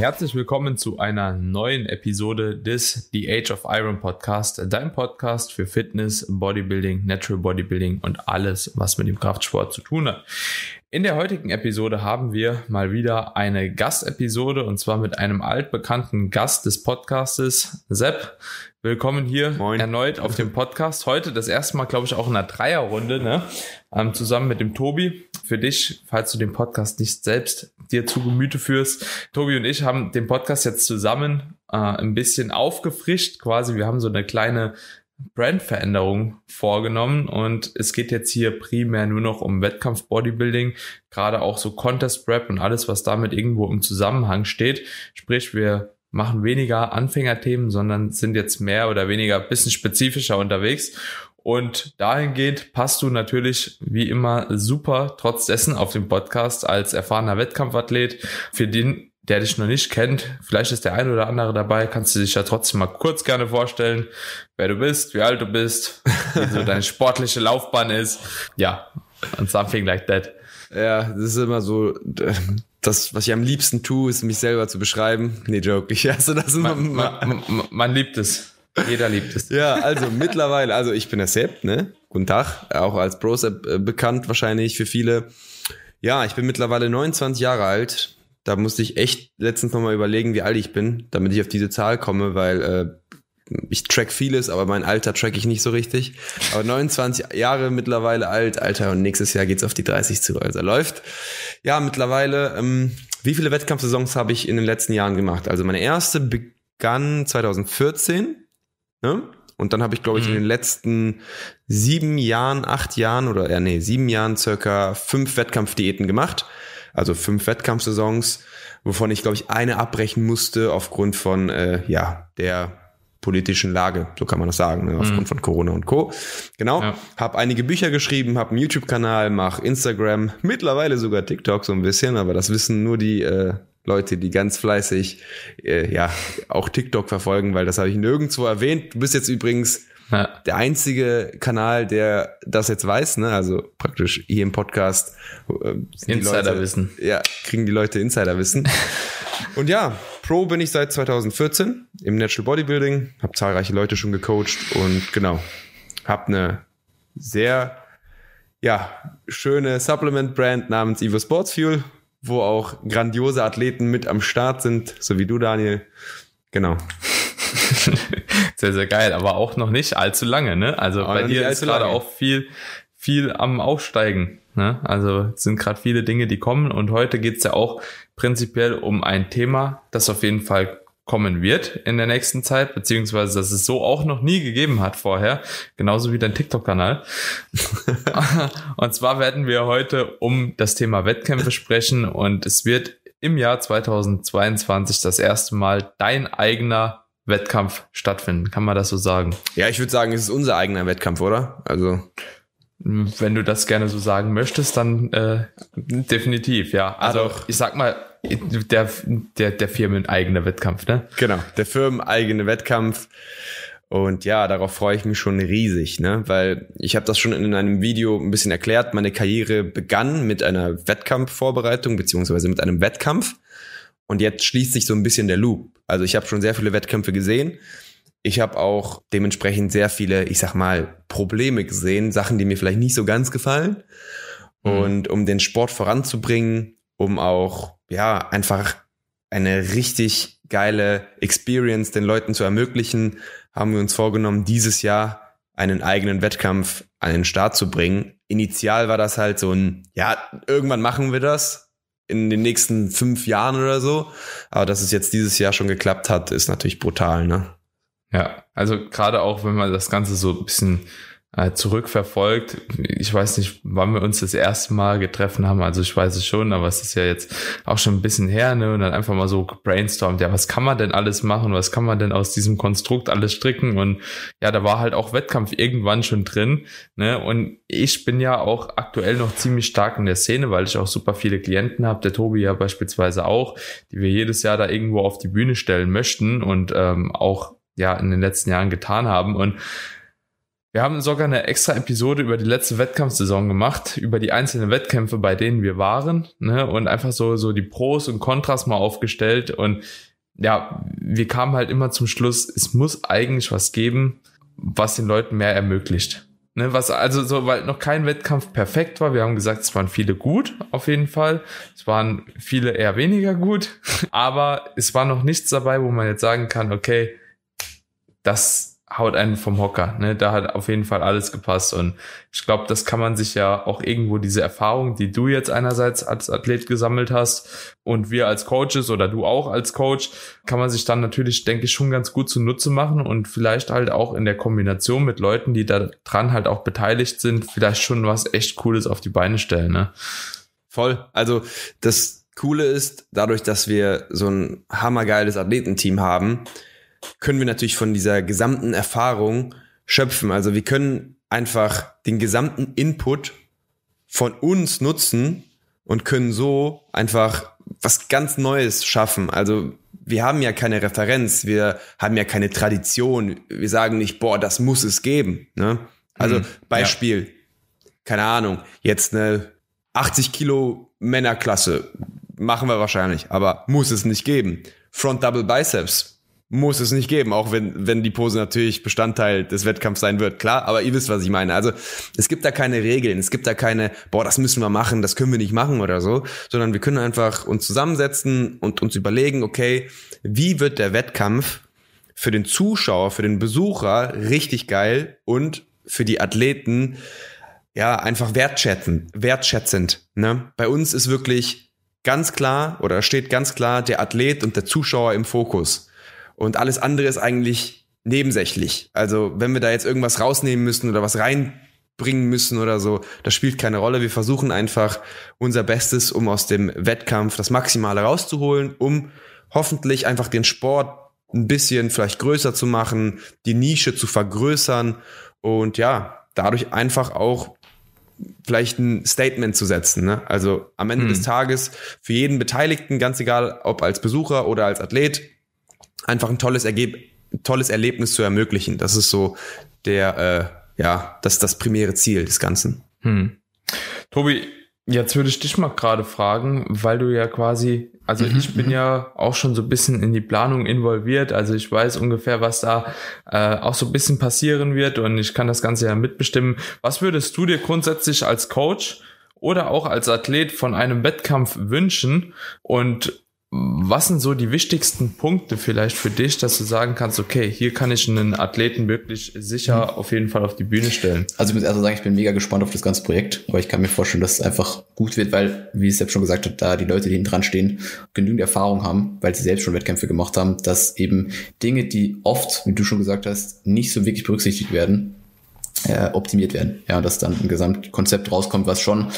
Herzlich willkommen zu einer neuen Episode des The Age of Iron Podcast, dein Podcast für Fitness, Bodybuilding, Natural Bodybuilding und alles, was mit dem Kraftsport zu tun hat. In der heutigen Episode haben wir mal wieder eine Gastepisode und zwar mit einem altbekannten Gast des Podcastes, Sepp. Willkommen hier Moin. erneut auf dem Podcast. Heute das erste Mal, glaube ich, auch in einer Dreierrunde, ne? Ähm, zusammen mit dem Tobi. Für dich, falls du den Podcast nicht selbst dir zu Gemüte führst. Tobi und ich haben den Podcast jetzt zusammen äh, ein bisschen aufgefrischt, quasi. Wir haben so eine kleine Brandveränderung vorgenommen und es geht jetzt hier primär nur noch um Wettkampf Bodybuilding, gerade auch so Contest Prep und alles, was damit irgendwo im Zusammenhang steht. Sprich, wir machen weniger Anfängerthemen, sondern sind jetzt mehr oder weniger bisschen spezifischer unterwegs. Und dahingehend passt du natürlich wie immer super trotz dessen auf dem Podcast als erfahrener Wettkampfathlet. Für den der dich noch nicht kennt, vielleicht ist der ein oder andere dabei, kannst du dich ja trotzdem mal kurz gerne vorstellen, wer du bist, wie alt du bist, wie so deine sportliche Laufbahn ist. Ja, and something like that. Ja, das ist immer so, das, was ich am liebsten tue, ist mich selber zu beschreiben. Nee, joke. Ich hasse das immer. Man, man, man liebt es. Jeder liebt es. Ja, also mittlerweile, also ich bin der Sepp, ne? Guten Tag. Auch als Bros äh, bekannt wahrscheinlich für viele. Ja, ich bin mittlerweile 29 Jahre alt da musste ich echt letztens nochmal überlegen, wie alt ich bin, damit ich auf diese Zahl komme, weil äh, ich track vieles, aber mein Alter track ich nicht so richtig. Aber 29 Jahre mittlerweile alt, Alter, und nächstes Jahr geht's auf die 30 zu. Also läuft. Ja, mittlerweile, ähm, wie viele Wettkampfsaisons habe ich in den letzten Jahren gemacht? Also meine erste begann 2014. Ne? Und dann habe ich, glaube ich, mhm. in den letzten sieben Jahren, acht Jahren oder ja, nee, sieben Jahren circa fünf Wettkampfdiäten gemacht also fünf Wettkampfsaisons, wovon ich, glaube ich, eine abbrechen musste aufgrund von, äh, ja, der politischen Lage, so kann man das sagen, ne? aufgrund mhm. von Corona und Co. Genau, ja. habe einige Bücher geschrieben, habe einen YouTube-Kanal, mache Instagram, mittlerweile sogar TikTok so ein bisschen, aber das wissen nur die äh, Leute, die ganz fleißig äh, ja auch TikTok verfolgen, weil das habe ich nirgendwo erwähnt. Du bist jetzt übrigens ja. Der einzige Kanal, der das jetzt weiß, ne, also praktisch hier im Podcast. Äh, Insiderwissen. Ja, kriegen die Leute Insiderwissen. Und ja, Pro bin ich seit 2014 im Natural Bodybuilding, habe zahlreiche Leute schon gecoacht und genau, habe eine sehr ja, schöne Supplement-Brand namens Evo Sports Fuel, wo auch grandiose Athleten mit am Start sind, so wie du, Daniel. Genau. sehr, sehr geil, aber auch noch nicht allzu lange, ne? Also aber bei dir ist gerade auch viel, viel am Aufsteigen. Ne? Also sind gerade viele Dinge, die kommen und heute geht's ja auch prinzipiell um ein Thema, das auf jeden Fall kommen wird in der nächsten Zeit, beziehungsweise dass es so auch noch nie gegeben hat vorher, genauso wie dein TikTok-Kanal. und zwar werden wir heute um das Thema Wettkämpfe sprechen und es wird im Jahr 2022 das erste Mal dein eigener Wettkampf stattfinden. Kann man das so sagen? Ja, ich würde sagen, es ist unser eigener Wettkampf, oder? Also. Wenn du das gerne so sagen möchtest, dann äh, definitiv, ja. Also ah, ich sag mal, der, der, der firmeneigene Wettkampf, ne? Genau, der firmeneigene Wettkampf. Und ja, darauf freue ich mich schon riesig, ne? Weil ich habe das schon in einem Video ein bisschen erklärt. Meine Karriere begann mit einer Wettkampfvorbereitung beziehungsweise mit einem Wettkampf. Und jetzt schließt sich so ein bisschen der Loop. Also ich habe schon sehr viele Wettkämpfe gesehen. Ich habe auch dementsprechend sehr viele, ich sag mal, Probleme gesehen, Sachen, die mir vielleicht nicht so ganz gefallen. Mhm. Und um den Sport voranzubringen, um auch, ja, einfach eine richtig geile Experience den Leuten zu ermöglichen, haben wir uns vorgenommen, dieses Jahr einen eigenen Wettkampf an den Start zu bringen. Initial war das halt so ein, ja, irgendwann machen wir das in den nächsten fünf Jahren oder so. Aber dass es jetzt dieses Jahr schon geklappt hat, ist natürlich brutal, ne? Ja, also gerade auch, wenn man das Ganze so ein bisschen äh, zurückverfolgt. Ich weiß nicht, wann wir uns das erste Mal getroffen haben. Also ich weiß es schon, aber es ist ja jetzt auch schon ein bisschen her, ne? Und dann einfach mal so brainstormt, ja, was kann man denn alles machen? Was kann man denn aus diesem Konstrukt alles stricken? Und ja, da war halt auch Wettkampf irgendwann schon drin, ne? Und ich bin ja auch aktuell noch ziemlich stark in der Szene, weil ich auch super viele Klienten habe, der Tobi ja beispielsweise auch, die wir jedes Jahr da irgendwo auf die Bühne stellen möchten und ähm, auch ja in den letzten Jahren getan haben. Und Wir haben sogar eine extra Episode über die letzte Wettkampfsaison gemacht, über die einzelnen Wettkämpfe, bei denen wir waren, ne, und einfach so, so die Pros und Kontras mal aufgestellt. Und ja, wir kamen halt immer zum Schluss, es muss eigentlich was geben, was den Leuten mehr ermöglicht. Ne, was also so, weil noch kein Wettkampf perfekt war. Wir haben gesagt, es waren viele gut, auf jeden Fall. Es waren viele eher weniger gut, aber es war noch nichts dabei, wo man jetzt sagen kann, okay, das haut einen vom Hocker. Ne? Da hat auf jeden Fall alles gepasst. Und ich glaube, das kann man sich ja auch irgendwo diese Erfahrung, die du jetzt einerseits als Athlet gesammelt hast und wir als Coaches oder du auch als Coach, kann man sich dann natürlich, denke ich, schon ganz gut zunutze machen und vielleicht halt auch in der Kombination mit Leuten, die da dran halt auch beteiligt sind, vielleicht schon was echt Cooles auf die Beine stellen. Ne? Voll. Also das Coole ist, dadurch, dass wir so ein hammergeiles Athletenteam haben, können wir natürlich von dieser gesamten Erfahrung schöpfen. Also wir können einfach den gesamten Input von uns nutzen und können so einfach was ganz Neues schaffen. Also wir haben ja keine Referenz, wir haben ja keine Tradition. Wir sagen nicht, boah, das muss es geben. Ne? Also hm, Beispiel, ja. keine Ahnung, jetzt eine 80 Kilo Männerklasse machen wir wahrscheinlich, aber muss es nicht geben. Front Double Biceps muss es nicht geben, auch wenn, wenn die Pose natürlich Bestandteil des Wettkampfs sein wird, klar, aber ihr wisst, was ich meine. Also es gibt da keine Regeln, es gibt da keine, boah, das müssen wir machen, das können wir nicht machen oder so, sondern wir können einfach uns zusammensetzen und uns überlegen, okay, wie wird der Wettkampf für den Zuschauer, für den Besucher richtig geil und für die Athleten ja einfach wertschätzend, wertschätzend. Ne? Bei uns ist wirklich ganz klar oder steht ganz klar der Athlet und der Zuschauer im Fokus. Und alles andere ist eigentlich nebensächlich. Also wenn wir da jetzt irgendwas rausnehmen müssen oder was reinbringen müssen oder so, das spielt keine Rolle. Wir versuchen einfach unser Bestes, um aus dem Wettkampf das Maximale rauszuholen, um hoffentlich einfach den Sport ein bisschen vielleicht größer zu machen, die Nische zu vergrößern und ja, dadurch einfach auch vielleicht ein Statement zu setzen. Ne? Also am Ende hm. des Tages für jeden Beteiligten, ganz egal ob als Besucher oder als Athlet, einfach ein tolles, Ergeb tolles Erlebnis zu ermöglichen. Das ist so der, äh, ja, das das primäre Ziel des Ganzen. Hm. Tobi, jetzt würde ich dich mal gerade fragen, weil du ja quasi, also mhm, ich bin mhm. ja auch schon so ein bisschen in die Planung involviert, also ich weiß ungefähr, was da äh, auch so ein bisschen passieren wird und ich kann das Ganze ja mitbestimmen. Was würdest du dir grundsätzlich als Coach oder auch als Athlet von einem Wettkampf wünschen und was sind so die wichtigsten Punkte vielleicht für dich, dass du sagen kannst, okay, hier kann ich einen Athleten wirklich sicher mhm. auf jeden Fall auf die Bühne stellen? Also ich muss erst sagen, ich bin mega gespannt auf das ganze Projekt, aber ich kann mir vorstellen, dass es einfach gut wird, weil, wie ich selbst schon gesagt habe, da die Leute, die hinten dran stehen, genügend Erfahrung haben, weil sie selbst schon Wettkämpfe gemacht haben, dass eben Dinge, die oft, wie du schon gesagt hast, nicht so wirklich berücksichtigt werden, äh, optimiert werden. Ja, dass dann ein Gesamtkonzept rauskommt, was schon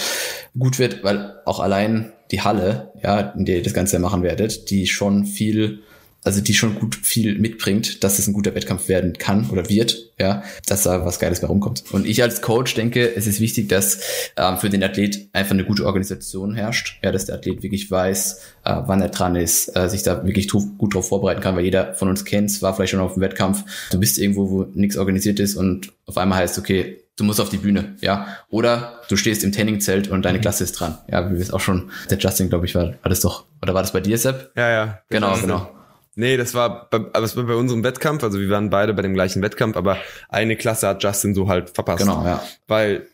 gut wird, weil auch allein die Halle, ja, in der ihr das Ganze machen werdet, die schon viel, also die schon gut viel mitbringt, dass es ein guter Wettkampf werden kann oder wird, ja, dass da was Geiles bei rumkommt. Und ich als Coach denke, es ist wichtig, dass ähm, für den Athlet einfach eine gute Organisation herrscht, ja, dass der Athlet wirklich weiß, äh, wann er dran ist, äh, sich da wirklich gut drauf vorbereiten kann, weil jeder von uns kennt, war vielleicht schon auf dem Wettkampf, du bist irgendwo, wo nichts organisiert ist und auf einmal heißt, okay, du musst auf die Bühne, ja. Oder du stehst im Trainingzelt und deine mhm. Klasse ist dran. Ja, wie wir es auch schon, der Justin, glaube ich, war, war das doch, oder war das bei dir, Sepp? Ja, ja. Genau, genau. Nee, das war bei, das war bei unserem Wettkampf, also wir waren beide bei dem gleichen Wettkampf, aber eine Klasse hat Justin so halt verpasst. Genau, ja. Weil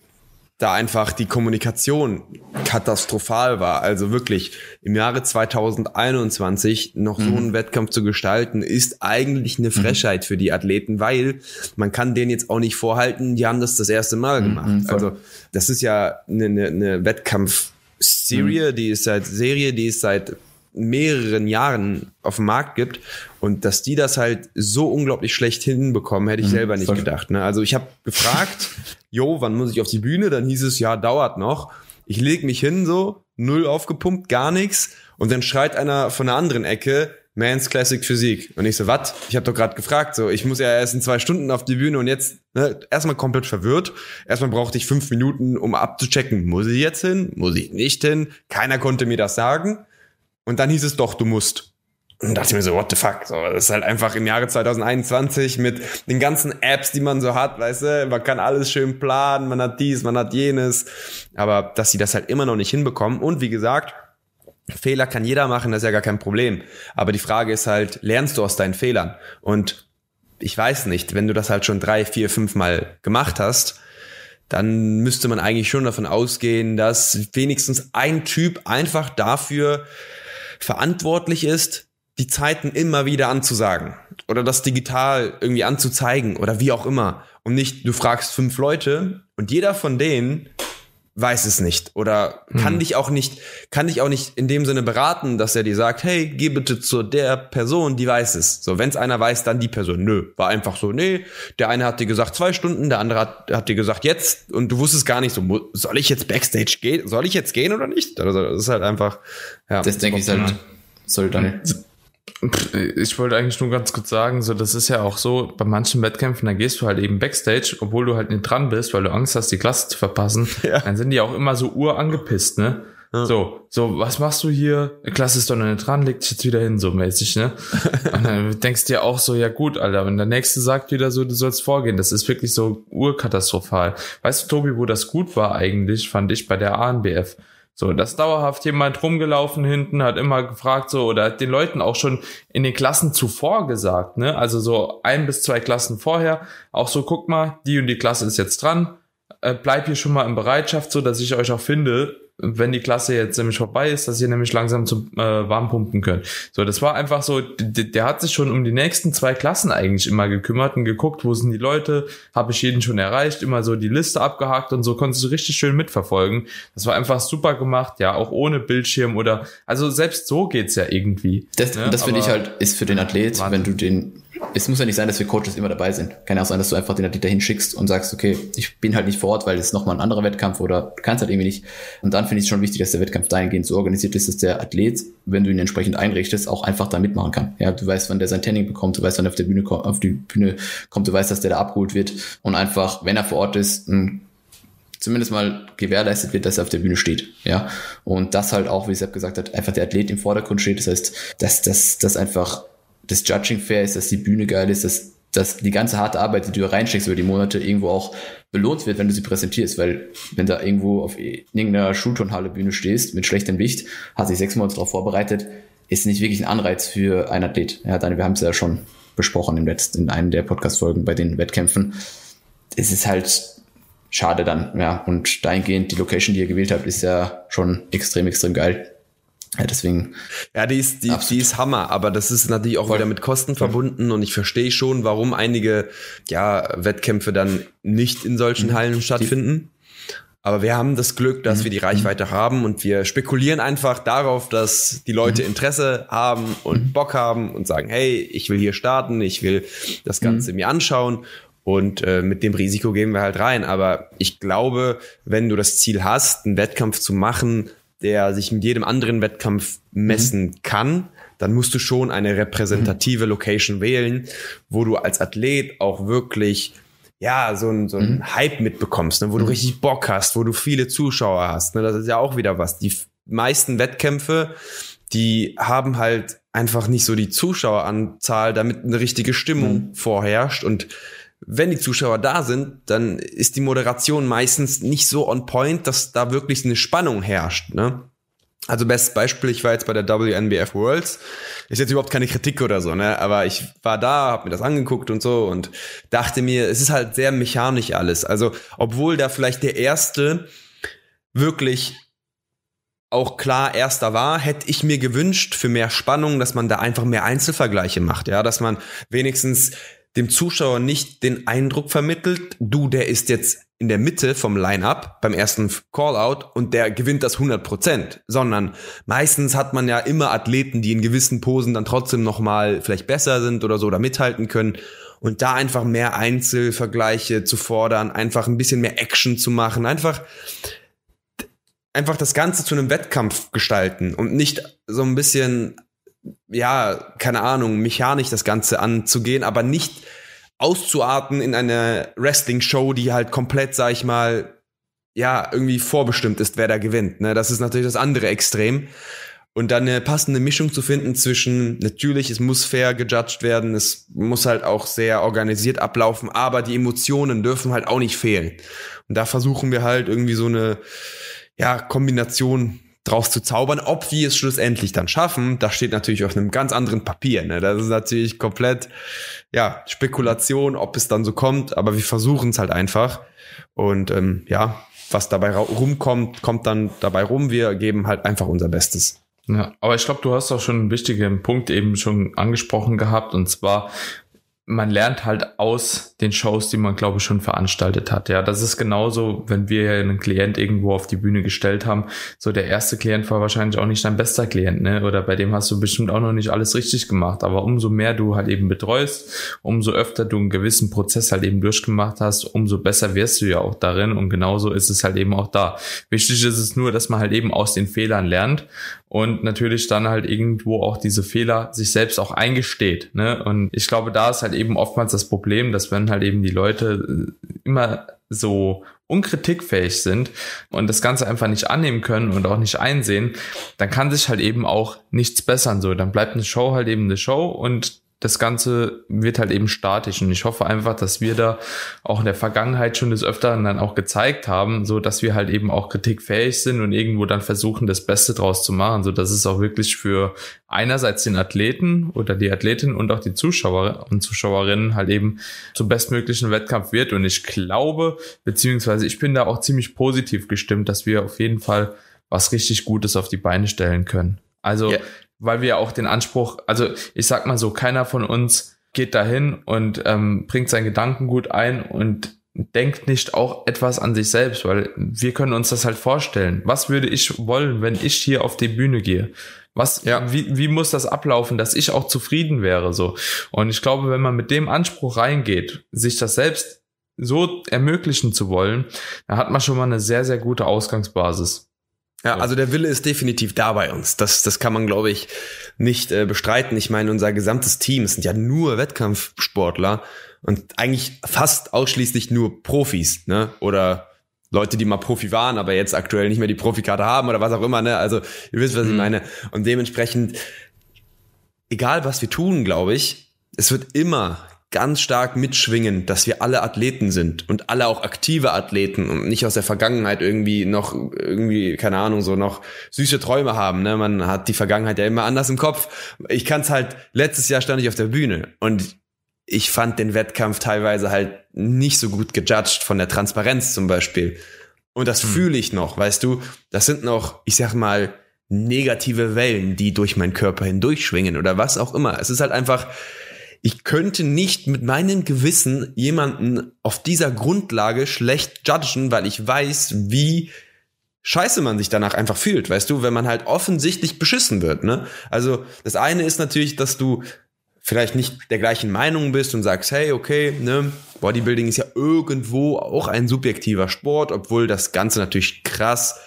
da einfach die Kommunikation katastrophal war. Also wirklich im Jahre 2021 noch mhm. so einen Wettkampf zu gestalten, ist eigentlich eine mhm. Frechheit mhm. für die Athleten, weil man kann denen jetzt auch nicht vorhalten, die haben das das erste Mal mhm, gemacht. Mhm, also das ist ja eine, eine, eine Wettkampfserie, mhm. die ist seit Serie, die ist seit mehreren Jahren auf dem Markt gibt und dass die das halt so unglaublich schlecht hinbekommen, hätte ich mhm, selber nicht gedacht. Ne? Also ich habe gefragt, jo, wann muss ich auf die Bühne? Dann hieß es, ja, dauert noch. Ich leg mich hin so, null aufgepumpt, gar nichts und dann schreit einer von der anderen Ecke, Mans Classic Physik. Und ich so, was? Ich habe doch gerade gefragt, so, ich muss ja erst in zwei Stunden auf die Bühne und jetzt ne, erstmal komplett verwirrt. Erstmal brauchte ich fünf Minuten, um abzuchecken, muss ich jetzt hin, muss ich nicht hin. Keiner konnte mir das sagen. Und dann hieß es doch, du musst. Und dachte ich mir so, what the fuck? So, das ist halt einfach im Jahre 2021 mit den ganzen Apps, die man so hat, weißt du, man kann alles schön planen, man hat dies, man hat jenes. Aber dass sie das halt immer noch nicht hinbekommen. Und wie gesagt, Fehler kann jeder machen, das ist ja gar kein Problem. Aber die Frage ist halt, lernst du aus deinen Fehlern? Und ich weiß nicht, wenn du das halt schon drei, vier, fünf Mal gemacht hast, dann müsste man eigentlich schon davon ausgehen, dass wenigstens ein Typ einfach dafür verantwortlich ist, die Zeiten immer wieder anzusagen oder das digital irgendwie anzuzeigen oder wie auch immer. Und nicht, du fragst fünf Leute und jeder von denen weiß es nicht oder kann hm. dich auch nicht, kann dich auch nicht in dem Sinne beraten, dass er dir sagt, hey, geh bitte zu der Person, die weiß es. So, wenn es einer weiß, dann die Person. Nö, war einfach so, nee, der eine hat dir gesagt zwei Stunden, der andere hat, hat dir gesagt jetzt und du wusstest gar nicht so, soll ich jetzt Backstage gehen, soll ich jetzt gehen oder nicht? Also, das ist halt einfach, ja. Das denke ich halt, soll dann ich wollte eigentlich nur ganz kurz sagen, so das ist ja auch so, bei manchen Wettkämpfen, da gehst du halt eben Backstage, obwohl du halt nicht dran bist, weil du Angst hast, die Klasse zu verpassen, ja. dann sind die auch immer so urangepisst, ne? Ja. So, so, was machst du hier? Klasse ist doch noch nicht dran, leg dich jetzt wieder hin, so mäßig, ne? Und dann denkst du dir auch so, ja gut, Alter, wenn der Nächste sagt wieder so, du sollst vorgehen, das ist wirklich so urkatastrophal. Weißt du, Tobi, wo das gut war eigentlich, fand ich bei der ANBF so, das dauerhaft jemand rumgelaufen hinten, hat immer gefragt, so, oder hat den Leuten auch schon in den Klassen zuvor gesagt, ne? Also so ein bis zwei Klassen vorher, auch so, guck mal, die und die Klasse ist jetzt dran, äh, bleib hier schon mal in Bereitschaft, so dass ich euch auch finde, wenn die Klasse jetzt nämlich vorbei ist, dass ihr nämlich langsam zum äh, Warmpumpen könnt. So, das war einfach so, der hat sich schon um die nächsten zwei Klassen eigentlich immer gekümmert und geguckt, wo sind die Leute, habe ich jeden schon erreicht, immer so die Liste abgehakt und so konntest du richtig schön mitverfolgen. Das war einfach super gemacht, ja, auch ohne Bildschirm oder, also selbst so geht's ja irgendwie. Das, ne? das finde ich halt, ist für den Athlet, Wahnsinn. wenn du den es muss ja nicht sein, dass wir Coaches immer dabei sind. Kann ja auch sein, dass du einfach den Athlet dahin schickst und sagst, okay, ich bin halt nicht vor Ort, weil es nochmal ein anderer Wettkampf oder du kannst halt irgendwie nicht. Und dann finde ich es schon wichtig, dass der Wettkampf dahingehend so organisiert ist, dass der Athlet, wenn du ihn entsprechend einrichtest, auch einfach da mitmachen kann. Ja, du weißt, wann der sein Training bekommt, du weißt, wann er auf der Bühne auf die Bühne kommt, du weißt, dass der da abgeholt wird und einfach, wenn er vor Ort ist, zumindest mal gewährleistet wird, dass er auf der Bühne steht. Ja. Und das halt auch, wie Sepp gesagt hat, einfach der Athlet im Vordergrund steht. Das heißt, dass das, das einfach das Judging fair ist, dass die Bühne geil ist, dass, dass die ganze harte Arbeit, die du reinsteckst über die Monate, irgendwo auch belohnt wird, wenn du sie präsentierst. Weil wenn da irgendwo auf irgendeiner Schulturnhalle Bühne stehst mit schlechtem Licht, hat sich sechs Monate darauf vorbereitet, ist nicht wirklich ein Anreiz für einen Athlet. Ja, dann, wir haben es ja schon besprochen im letzten, in einem der Podcast-Folgen bei den Wettkämpfen. Es ist halt schade dann, ja. Und dahingehend, die Location, die ihr gewählt habt, ist ja schon extrem, extrem geil. Ja, deswegen. Ja, die ist, die, die ist Hammer, aber das ist natürlich auch wieder mit Kosten verbunden und ich verstehe schon, warum einige, ja, Wettkämpfe dann nicht in solchen mhm. Hallen stattfinden. Aber wir haben das Glück, dass mhm. wir die Reichweite mhm. haben und wir spekulieren einfach darauf, dass die Leute. Interesse haben und. Bock haben und sagen, hey, ich will hier starten, ich will das Ganze mir anschauen und äh, mit dem Risiko gehen wir halt rein. Aber ich glaube, wenn du das Ziel hast, einen Wettkampf zu machen, der sich mit jedem anderen Wettkampf messen mhm. kann, dann musst du schon eine repräsentative mhm. Location wählen, wo du als Athlet auch wirklich ja, so ein, so ein mhm. Hype mitbekommst, ne, wo du mhm. richtig Bock hast, wo du viele Zuschauer hast. Ne, das ist ja auch wieder was. Die meisten Wettkämpfe, die haben halt einfach nicht so die Zuschaueranzahl, damit eine richtige Stimmung mhm. vorherrscht. Und wenn die Zuschauer da sind, dann ist die Moderation meistens nicht so on point, dass da wirklich eine Spannung herrscht. Ne? Also bestes Beispiel, ich war jetzt bei der WNBF Worlds. Ist jetzt überhaupt keine Kritik oder so, ne? Aber ich war da, habe mir das angeguckt und so und dachte mir, es ist halt sehr mechanisch alles. Also obwohl da vielleicht der erste wirklich auch klar erster war, hätte ich mir gewünscht für mehr Spannung, dass man da einfach mehr Einzelvergleiche macht, ja, dass man wenigstens dem Zuschauer nicht den Eindruck vermittelt, du, der ist jetzt in der Mitte vom Line-up beim ersten Callout und der gewinnt das 100 Prozent, sondern meistens hat man ja immer Athleten, die in gewissen Posen dann trotzdem noch mal vielleicht besser sind oder so oder mithalten können. Und da einfach mehr Einzelvergleiche zu fordern, einfach ein bisschen mehr Action zu machen, einfach einfach das Ganze zu einem Wettkampf gestalten und nicht so ein bisschen ja, keine Ahnung, mechanisch das Ganze anzugehen, aber nicht auszuarten in eine Wrestling-Show, die halt komplett, sag ich mal, ja, irgendwie vorbestimmt ist, wer da gewinnt. Ne? Das ist natürlich das andere Extrem. und dann eine passende Mischung zu finden zwischen, natürlich, es muss fair gejudged werden, es muss halt auch sehr organisiert ablaufen, aber die Emotionen dürfen halt auch nicht fehlen. Und da versuchen wir halt irgendwie so eine, ja, Kombination draus zu zaubern. Ob wir es schlussendlich dann schaffen, das steht natürlich auf einem ganz anderen Papier. Ne? Das ist natürlich komplett, ja, Spekulation, ob es dann so kommt, aber wir versuchen es halt einfach. Und ähm, ja, was dabei rumkommt, kommt dann dabei rum. Wir geben halt einfach unser Bestes. Ja, aber ich glaube, du hast auch schon einen wichtigen Punkt eben schon angesprochen gehabt, und zwar, man lernt halt aus den Shows, die man, glaube ich, schon veranstaltet hat. Ja, das ist genauso, wenn wir einen Klient irgendwo auf die Bühne gestellt haben. So, der erste Klient war wahrscheinlich auch nicht dein bester Klient, ne? Oder bei dem hast du bestimmt auch noch nicht alles richtig gemacht. Aber umso mehr du halt eben betreust, umso öfter du einen gewissen Prozess halt eben durchgemacht hast, umso besser wirst du ja auch darin. Und genauso ist es halt eben auch da. Wichtig ist es nur, dass man halt eben aus den Fehlern lernt und natürlich dann halt irgendwo auch diese Fehler sich selbst auch eingesteht. Ne? Und ich glaube, da ist halt eben oftmals das Problem, dass wenn halt eben die Leute äh, immer so unkritikfähig sind und das Ganze einfach nicht annehmen können und auch nicht einsehen, dann kann sich halt eben auch nichts bessern. So, dann bleibt eine Show halt eben eine Show und das Ganze wird halt eben statisch. Und ich hoffe einfach, dass wir da auch in der Vergangenheit schon des Öfteren dann auch gezeigt haben, so dass wir halt eben auch kritikfähig sind und irgendwo dann versuchen, das Beste draus zu machen, so dass es auch wirklich für einerseits den Athleten oder die Athletin und auch die Zuschauer und Zuschauerinnen halt eben zum bestmöglichen Wettkampf wird. Und ich glaube, beziehungsweise ich bin da auch ziemlich positiv gestimmt, dass wir auf jeden Fall was richtig Gutes auf die Beine stellen können. Also yeah weil wir auch den Anspruch, also ich sag mal so, keiner von uns geht dahin und ähm, bringt sein Gedankengut ein und denkt nicht auch etwas an sich selbst, weil wir können uns das halt vorstellen. Was würde ich wollen, wenn ich hier auf die Bühne gehe? Was, ja. wie, wie muss das ablaufen, dass ich auch zufrieden wäre, so? Und ich glaube, wenn man mit dem Anspruch reingeht, sich das selbst so ermöglichen zu wollen, dann hat man schon mal eine sehr, sehr gute Ausgangsbasis. Ja, also der Wille ist definitiv da bei uns. Das, das kann man, glaube ich, nicht äh, bestreiten. Ich meine, unser gesamtes Team es sind ja nur Wettkampfsportler und eigentlich fast ausschließlich nur Profis, ne? Oder Leute, die mal Profi waren, aber jetzt aktuell nicht mehr die Profikarte haben oder was auch immer, ne? Also ihr wisst, was mhm. ich meine. Und dementsprechend, egal was wir tun, glaube ich, es wird immer ganz stark mitschwingen, dass wir alle Athleten sind und alle auch aktive Athleten und nicht aus der Vergangenheit irgendwie noch irgendwie keine Ahnung so noch süße Träume haben. Ne? Man hat die Vergangenheit ja immer anders im Kopf. Ich kann es halt. Letztes Jahr stand ich auf der Bühne und ich fand den Wettkampf teilweise halt nicht so gut gejudged von der Transparenz zum Beispiel. Und das hm. fühle ich noch, weißt du. Das sind noch, ich sag mal, negative Wellen, die durch meinen Körper hindurchschwingen oder was auch immer. Es ist halt einfach ich könnte nicht mit meinem Gewissen jemanden auf dieser Grundlage schlecht judgen, weil ich weiß, wie scheiße man sich danach einfach fühlt, weißt du, wenn man halt offensichtlich beschissen wird, ne? Also, das eine ist natürlich, dass du vielleicht nicht der gleichen Meinung bist und sagst, hey, okay, ne, Bodybuilding ist ja irgendwo auch ein subjektiver Sport, obwohl das Ganze natürlich krass,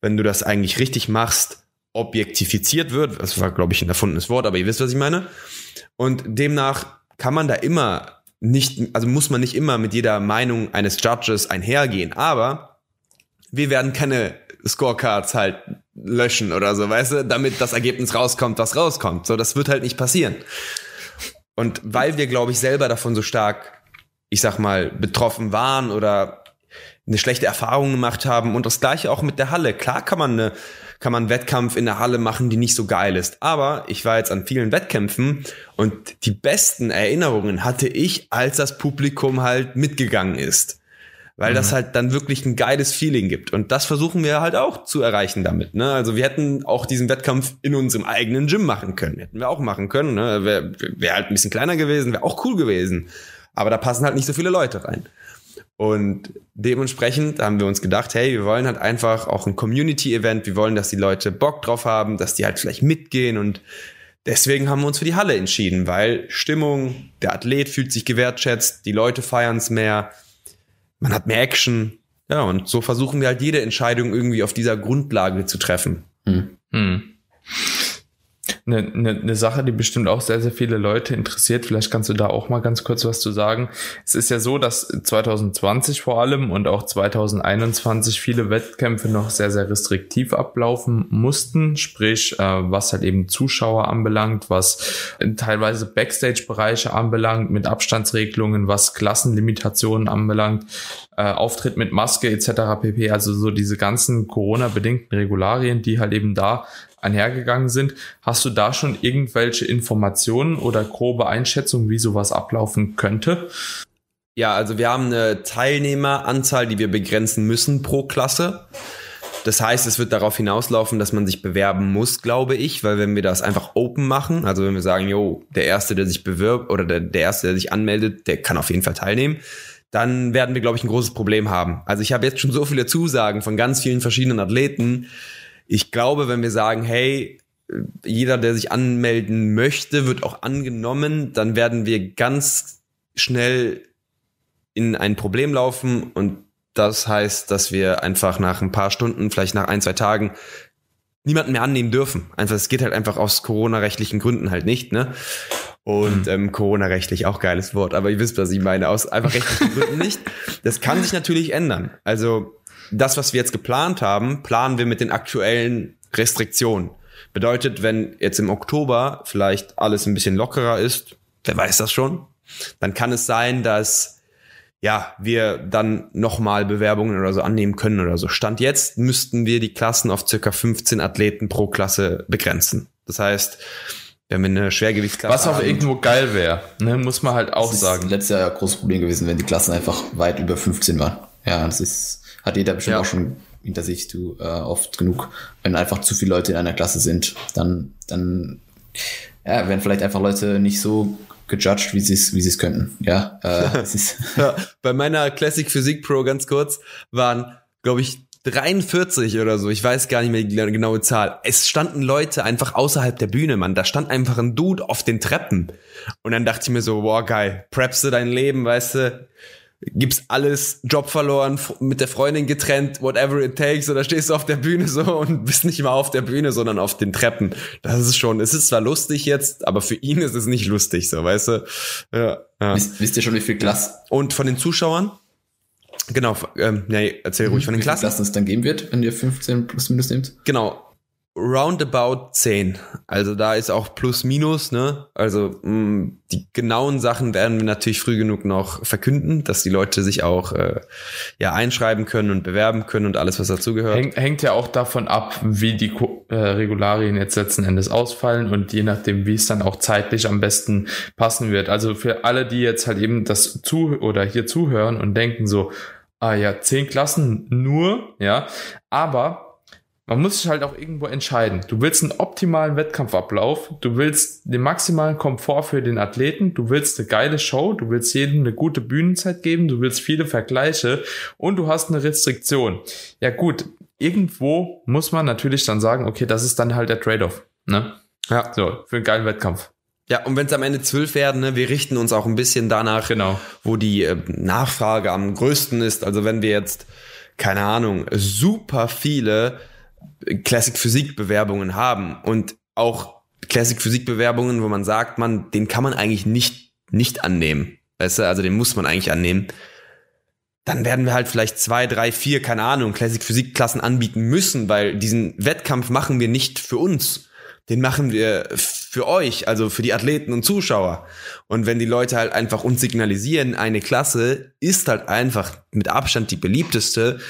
wenn du das eigentlich richtig machst, objektifiziert wird. Das war, glaube ich, ein erfundenes Wort, aber ihr wisst, was ich meine. Und demnach kann man da immer nicht, also muss man nicht immer mit jeder Meinung eines Judges einhergehen. Aber wir werden keine Scorecards halt löschen oder so, weißt du, damit das Ergebnis rauskommt, was rauskommt. So, das wird halt nicht passieren. Und weil wir, glaube ich, selber davon so stark, ich sag mal, betroffen waren oder eine schlechte Erfahrung gemacht haben und das gleiche auch mit der Halle. Klar kann man eine kann man Wettkampf in der Halle machen, die nicht so geil ist. Aber ich war jetzt an vielen Wettkämpfen und die besten Erinnerungen hatte ich, als das Publikum halt mitgegangen ist. Weil mhm. das halt dann wirklich ein geiles Feeling gibt. Und das versuchen wir halt auch zu erreichen damit. Ne? Also wir hätten auch diesen Wettkampf in unserem eigenen Gym machen können. Hätten wir auch machen können. Ne? Wäre wär halt ein bisschen kleiner gewesen, wäre auch cool gewesen. Aber da passen halt nicht so viele Leute rein. Und dementsprechend haben wir uns gedacht, hey, wir wollen halt einfach auch ein Community-Event, wir wollen, dass die Leute Bock drauf haben, dass die halt vielleicht mitgehen und deswegen haben wir uns für die Halle entschieden, weil Stimmung, der Athlet fühlt sich gewertschätzt, die Leute feiern es mehr, man hat mehr Action. Ja, und so versuchen wir halt jede Entscheidung irgendwie auf dieser Grundlage zu treffen. Hm. Hm. Eine, eine, eine Sache, die bestimmt auch sehr, sehr viele Leute interessiert. Vielleicht kannst du da auch mal ganz kurz was zu sagen. Es ist ja so, dass 2020 vor allem und auch 2021 viele Wettkämpfe noch sehr, sehr restriktiv ablaufen mussten. Sprich, äh, was halt eben Zuschauer anbelangt, was teilweise Backstage-Bereiche anbelangt, mit Abstandsregelungen, was Klassenlimitationen anbelangt, äh, Auftritt mit Maske etc. pp. Also so diese ganzen Corona-bedingten Regularien, die halt eben da einhergegangen sind. Hast du da schon irgendwelche Informationen oder grobe Einschätzungen, wie sowas ablaufen könnte? Ja, also wir haben eine Teilnehmeranzahl, die wir begrenzen müssen pro Klasse. Das heißt, es wird darauf hinauslaufen, dass man sich bewerben muss, glaube ich, weil wenn wir das einfach open machen, also wenn wir sagen, jo, der Erste, der sich bewirbt oder der, der Erste, der sich anmeldet, der kann auf jeden Fall teilnehmen, dann werden wir, glaube ich, ein großes Problem haben. Also ich habe jetzt schon so viele Zusagen von ganz vielen verschiedenen Athleten, ich glaube, wenn wir sagen, hey, jeder, der sich anmelden möchte, wird auch angenommen, dann werden wir ganz schnell in ein Problem laufen und das heißt, dass wir einfach nach ein paar Stunden, vielleicht nach ein, zwei Tagen niemanden mehr annehmen dürfen. Einfach, es geht halt einfach aus Corona-rechtlichen Gründen halt nicht, ne? Und mhm. ähm, Corona-rechtlich auch geiles Wort, aber ihr wisst, was ich meine, aus einfach rechtlichen Gründen nicht. Das kann sich natürlich ändern. Also das, was wir jetzt geplant haben, planen wir mit den aktuellen Restriktionen. Bedeutet, wenn jetzt im Oktober vielleicht alles ein bisschen lockerer ist, wer weiß das schon, dann kann es sein, dass ja, wir dann nochmal Bewerbungen oder so annehmen können oder so. Stand jetzt müssten wir die Klassen auf circa 15 Athleten pro Klasse begrenzen. Das heißt, wenn wir eine Schwergewichtsklasse Was auch haben, irgendwo geil wäre, ne, muss man halt auch das sagen. Ist letztes Jahr ein großes Problem gewesen, wenn die Klassen einfach weit über 15 waren. Ja, das ist hat jeder bestimmt ja. auch schon hinter sich, du äh, oft genug, wenn einfach zu viele Leute in einer Klasse sind, dann, dann ja, werden vielleicht einfach Leute nicht so gejudged, wie sie es wie es könnten. Ja, äh, ja, bei meiner Classic Physik Pro ganz kurz waren, glaube ich, 43 oder so, ich weiß gar nicht mehr die genaue Zahl. Es standen Leute einfach außerhalb der Bühne, Mann. Da stand einfach ein Dude auf den Treppen. Und dann dachte ich mir so, wow, geil, preppst du dein Leben, weißt du, gibst alles, Job verloren, mit der Freundin getrennt, whatever it takes, oder stehst du auf der Bühne so und bist nicht mal auf der Bühne, sondern auf den Treppen. Das ist schon, es ist zwar lustig jetzt, aber für ihn ist es nicht lustig, so, weißt du? Ja, ja. Wisst, wisst ihr schon, wie viel Klassen? Und von den Zuschauern? Genau, ähm, nee, erzähl ruhig von den Klassen. Wie viel Klassen es dann geben wird, wenn ihr 15 plus minus nehmt? Genau, roundabout 10. Also da ist auch plus minus, ne? Also mh, mm, die genauen Sachen werden wir natürlich früh genug noch verkünden, dass die Leute sich auch äh, ja einschreiben können und bewerben können und alles, was dazugehört. Hängt, hängt ja auch davon ab, wie die äh, Regularien jetzt letzten Endes ausfallen und je nachdem, wie es dann auch zeitlich am besten passen wird. Also für alle, die jetzt halt eben das zu oder hier zuhören und denken so, ah ja, zehn Klassen nur, ja, aber man muss sich halt auch irgendwo entscheiden. Du willst einen optimalen Wettkampfablauf, du willst den maximalen Komfort für den Athleten, du willst eine geile Show, du willst jedem eine gute Bühnenzeit geben, du willst viele Vergleiche und du hast eine Restriktion. Ja gut, irgendwo muss man natürlich dann sagen, okay, das ist dann halt der Trade-off. Ne? Ja. So, für einen geilen Wettkampf. Ja, und wenn es am Ende zwölf werden, ne, wir richten uns auch ein bisschen danach, genau. wo die äh, Nachfrage am größten ist. Also wenn wir jetzt, keine Ahnung, super viele Classic Physik Bewerbungen haben und auch Classic Physik Bewerbungen, wo man sagt, man, den kann man eigentlich nicht, nicht annehmen. Weißt du, also den muss man eigentlich annehmen. Dann werden wir halt vielleicht zwei, drei, vier, keine Ahnung, Classic Physik Klassen anbieten müssen, weil diesen Wettkampf machen wir nicht für uns. Den machen wir für euch, also für die Athleten und Zuschauer. Und wenn die Leute halt einfach uns signalisieren, eine Klasse ist halt einfach mit Abstand die beliebteste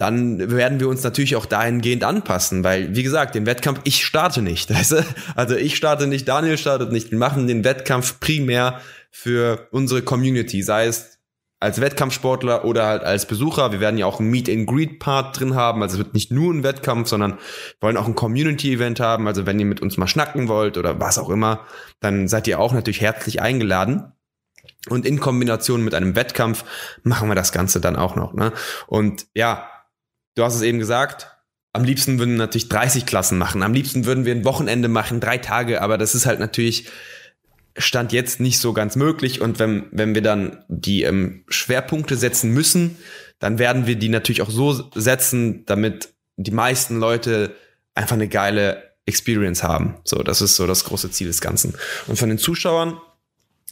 dann werden wir uns natürlich auch dahingehend anpassen, weil, wie gesagt, den Wettkampf, ich starte nicht. Weißt du? Also ich starte nicht, Daniel startet nicht. Wir machen den Wettkampf primär für unsere Community, sei es als Wettkampfsportler oder halt als Besucher. Wir werden ja auch einen Meet-and-Greet-Part drin haben. Also es wird nicht nur ein Wettkampf, sondern wollen auch ein Community-Event haben. Also wenn ihr mit uns mal schnacken wollt oder was auch immer, dann seid ihr auch natürlich herzlich eingeladen. Und in Kombination mit einem Wettkampf machen wir das Ganze dann auch noch. Ne? Und ja, du hast es eben gesagt, am liebsten würden wir natürlich 30 Klassen machen. Am liebsten würden wir ein Wochenende machen, drei Tage, aber das ist halt natürlich Stand jetzt nicht so ganz möglich. Und wenn, wenn wir dann die ähm, Schwerpunkte setzen müssen, dann werden wir die natürlich auch so setzen, damit die meisten Leute einfach eine geile Experience haben. So, das ist so das große Ziel des Ganzen. Und von den Zuschauern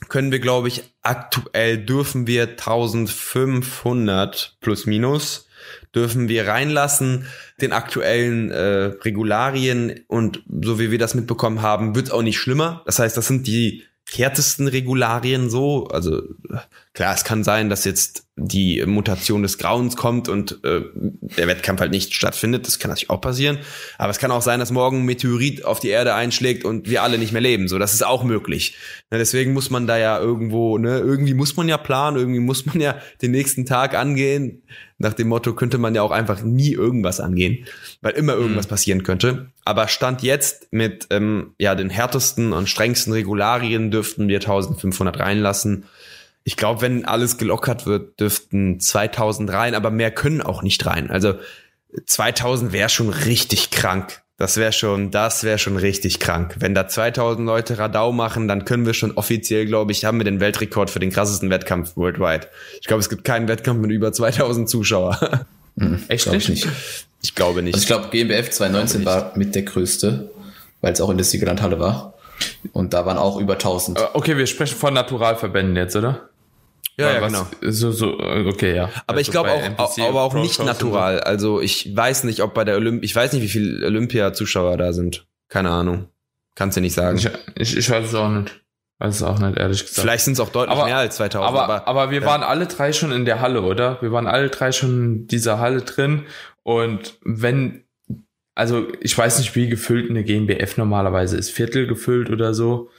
können wir, glaube ich, aktuell dürfen wir 1500 plus minus dürfen wir reinlassen. Den aktuellen äh, Regularien und so wie wir das mitbekommen haben, wird auch nicht schlimmer. Das heißt, das sind die härtesten Regularien so. Also klar, es kann sein, dass jetzt die Mutation des Grauens kommt und äh, der Wettkampf halt nicht stattfindet. Das kann natürlich auch passieren. Aber es kann auch sein, dass morgen ein Meteorit auf die Erde einschlägt und wir alle nicht mehr leben. So, das ist auch möglich. Ja, deswegen muss man da ja irgendwo, ne, irgendwie muss man ja planen, irgendwie muss man ja den nächsten Tag angehen. Nach dem Motto könnte man ja auch einfach nie irgendwas angehen, weil immer irgendwas mhm. passieren könnte. Aber Stand jetzt mit ähm, ja den härtesten und strengsten Regularien dürften wir 1500 reinlassen. Ich glaube, wenn alles gelockert wird, dürften 2000 rein, aber mehr können auch nicht rein. Also 2000 wäre schon richtig krank. Das wäre schon, das wäre schon richtig krank. Wenn da 2000 Leute Radau machen, dann können wir schon offiziell, glaube ich, haben wir den Weltrekord für den krassesten Wettkampf worldwide. Ich glaube, es gibt keinen Wettkampf mit über 2000 Zuschauer. Mhm, Echt nicht? nicht? Ich glaube nicht. Also ich glaube, GmbF 2019 war mit der größte, weil es auch in der Siegerlandhalle war. Und da waren auch über 1000. Okay, wir sprechen von Naturalverbänden jetzt, oder? Ja, ja, genau. So, so, okay, ja. Aber also ich glaube auch, aber auch nicht natural. Also ich weiß nicht, ob bei der Olymp, ich weiß nicht, wie viele Olympia-Zuschauer da sind. Keine Ahnung. Kannst du nicht sagen. Ich, ich, ich weiß es auch nicht. Weiß es auch nicht, ehrlich gesagt. Vielleicht sind es auch deutlich aber, mehr als 2000. Aber, aber, aber wir ja. waren alle drei schon in der Halle, oder? Wir waren alle drei schon in dieser Halle drin. Und wenn, also ich weiß nicht, wie gefüllt eine GmbF normalerweise ist. Viertel gefüllt oder so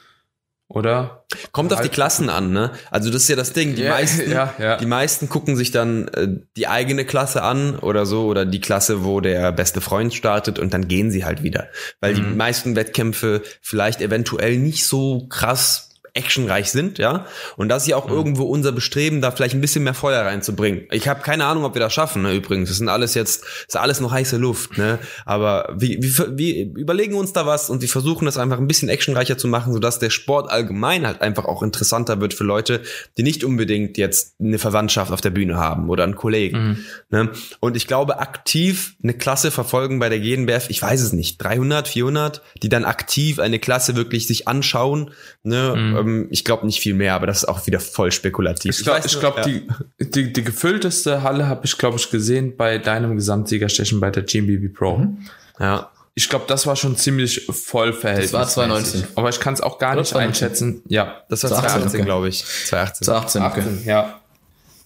oder? Kommt auf die Klassen an, ne? Also das ist ja das Ding. Die ja, meisten, ja, ja. die meisten gucken sich dann äh, die eigene Klasse an oder so oder die Klasse, wo der beste Freund startet und dann gehen sie halt wieder, weil mhm. die meisten Wettkämpfe vielleicht eventuell nicht so krass actionreich sind, ja. Und das ist ja auch mhm. irgendwo unser Bestreben, da vielleicht ein bisschen mehr Feuer reinzubringen. Ich habe keine Ahnung, ob wir das schaffen, ne, übrigens. Das sind alles jetzt, ist alles noch heiße Luft, ne. Aber wir, wir, wir überlegen uns da was und wir versuchen das einfach ein bisschen actionreicher zu machen, sodass der Sport allgemein halt einfach auch interessanter wird für Leute, die nicht unbedingt jetzt eine Verwandtschaft auf der Bühne haben oder einen Kollegen. Mhm. Ne? Und ich glaube, aktiv eine Klasse verfolgen bei der GNBF, ich weiß es nicht, 300, 400, die dann aktiv eine Klasse wirklich sich anschauen, ne? Mhm ähm, ich glaube nicht viel mehr, aber das ist auch wieder voll spekulativ. Ich glaube, glaub, ja. die, die, die gefüllteste Halle habe ich, glaube ich, gesehen bei deinem Gesamtsiegerstechen bei der GmbB Pro. Mhm. Ja. Ich glaube, das war schon ziemlich voll verhältnismäßig. Das war 2019. Aber ich kann es auch gar nicht einschätzen. Ja. Das war 2018, okay. glaube ich. 2018. 2018, okay. 18, ja.